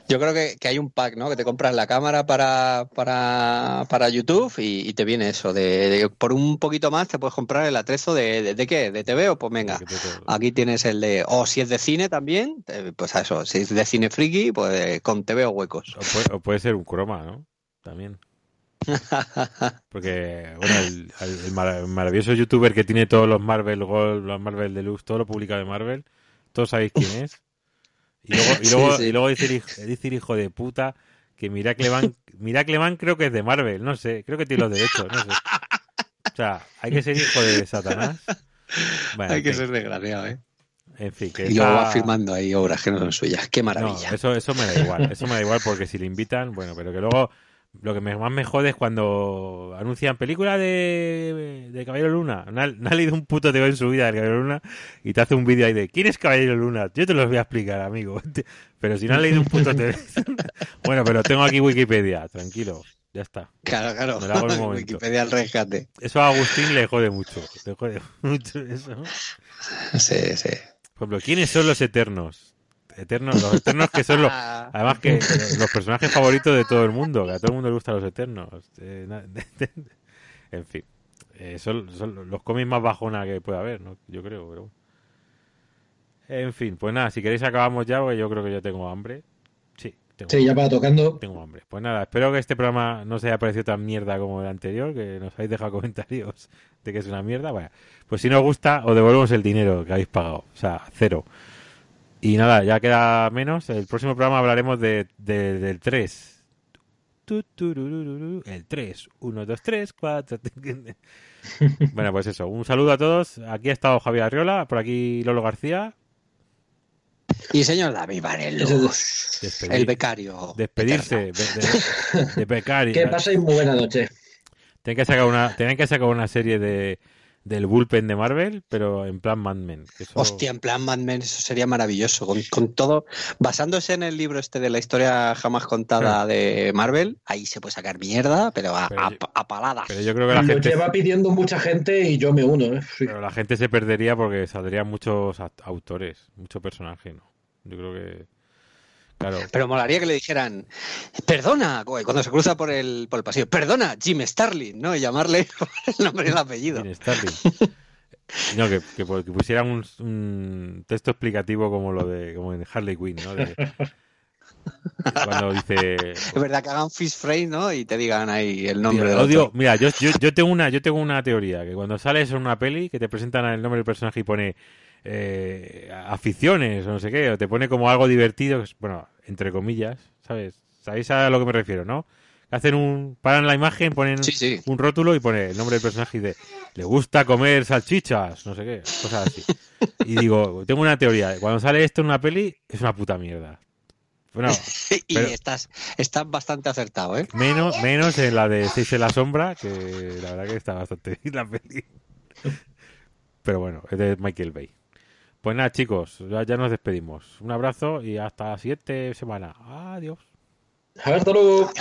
Yo creo que, que hay un pack, ¿no? Que te compras la cámara para, para, para YouTube y, y te viene eso. De, de- por un poquito más te puedes comprar el atrezo de, de, de qué? ¿De TV o pues venga? Aquí tienes el de... O si es de cine también, pues a eso. Si es de cine friki, pues con TV o huecos. O puede, o puede ser un croma, ¿no? También. *laughs* Porque, bueno, el maravilloso youtuber que tiene todos los Marvel Gold, los Marvel Deluxe, todo lo publicado de Marvel, todos sabéis quién es. *laughs* Y luego, y luego, sí. y luego decir, hij- decir hijo de puta que Miracle Man, *laughs* Miracle Man creo que es de Marvel, no sé, creo que tiene los derechos, no sé. O sea, hay que ser hijo de Satanás. Bueno, hay que fin, ser desgraciado, ¿eh? En fin, que Y luego está- va firmando ahí obras que no son suyas. Qué no, maravilla. eso, eso me da igual, eso me da igual porque si le invitan, bueno, pero que luego lo que más me jode es cuando anuncian película de, de Caballero Luna. No ha, no ha leído un puto TV en su vida de Caballero Luna y te hace un vídeo ahí de ¿quién es Caballero Luna? Yo te lo voy a explicar, amigo. *laughs* Pero si no has leído un puto TV. *laughs* bueno, pero tengo aquí Wikipedia, tranquilo, ya está. Claro, claro. Me la hago en un *laughs* momento. Wikipedia al rescate. Eso a Agustín le jode mucho, le jode mucho eso. Sí, sí. Por ejemplo, ¿quiénes son los eternos? Eternos, los eternos que son los, *laughs* Además que los personajes favoritos de todo el mundo, que a todo el mundo le gustan los eternos. Eh, *laughs* en fin, eh, son, son los cómics más bajona que puede haber, ¿no? Yo creo, pero... En fin, pues nada, si queréis acabamos ya, porque yo creo que yo tengo hambre. Sí, tengo, Sí, ya va tocando. tengo hambre. Pues nada, espero que este programa no se haya parecido tan mierda como el anterior, que nos habéis dejado *laughs* comentarios de que es una mierda. Vaya, pues si no os gusta, os devolvemos el dinero que habéis pagado, o sea, cero. Y nada, ya queda menos. El próximo programa hablaremos de, de- del 3. Tu, tururururu, El 3. 1, 2, 3, 4. Bueno, pues eso. Un saludo a todos. Aquí ha estado Javier Arriola, por aquí Lolo García. Y señor David Varelo, Despedir- el becario. despedirse de, de, de *laughs* Becari. Que paséis muy buena noche. Tienen que sacar una, tienen que sacar una serie de del bullpen de Marvel, pero en plan Mad Men. eso- Hostia, en plan Mad Men, eso sería maravilloso. Con, con todo, basándose en el libro este de la historia jamás contada de Marvel, ahí se puede sacar mierda, pero a, Pero a- yo- a paladas. Pero yo creo que la Lo gente, lleva pidiendo mucha gente y yo me uno. ¿eh? Sí. pero la gente se perdería porque saldrían muchos autores, mucho personaje, ¿no? Yo creo que, claro, Pero molaría que le dijeran, perdona, güey, cuando se cruza por el, por el pasillo, perdona, Jim Starlin, ¿no? Y llamarle *laughs* el nombre y el apellido. Dean Starling. No, que, que, pu- que pusieran un, un texto explicativo como lo de como en Harley Quinn, ¿no? De- cuando dice *laughs* Es verdad que hagan fish frame, ¿no? Y te digan ahí el nombre del odio- mira, yo, yo, yo tengo una, yo tengo una teoría, que cuando sales en una peli, que te presentan el nombre del personaje y pone eh, aficiones o no sé qué, o te pone como algo divertido, bueno, entre comillas, ¿sabes? ¿Sabéis a lo que me refiero, no? Hacen un, paran la imagen, ponen Sí, sí. un rótulo y pone el nombre del personaje y de, le gusta comer salchichas, no sé qué, cosas así. Y digo, tengo una teoría, cuando sale esto en una peli, es una puta mierda. Bueno, *laughs* y pero- estás, estás bastante acertado, ¿eh? Menos, menos en la de Seis en la sombra, que la verdad que está bastante bien la peli. Pero bueno, es de Michael Bay. Pues nada, chicos, ya, ya nos despedimos. Un abrazo y hasta la siguiente semana. Adiós. Hasta luego. *laughs*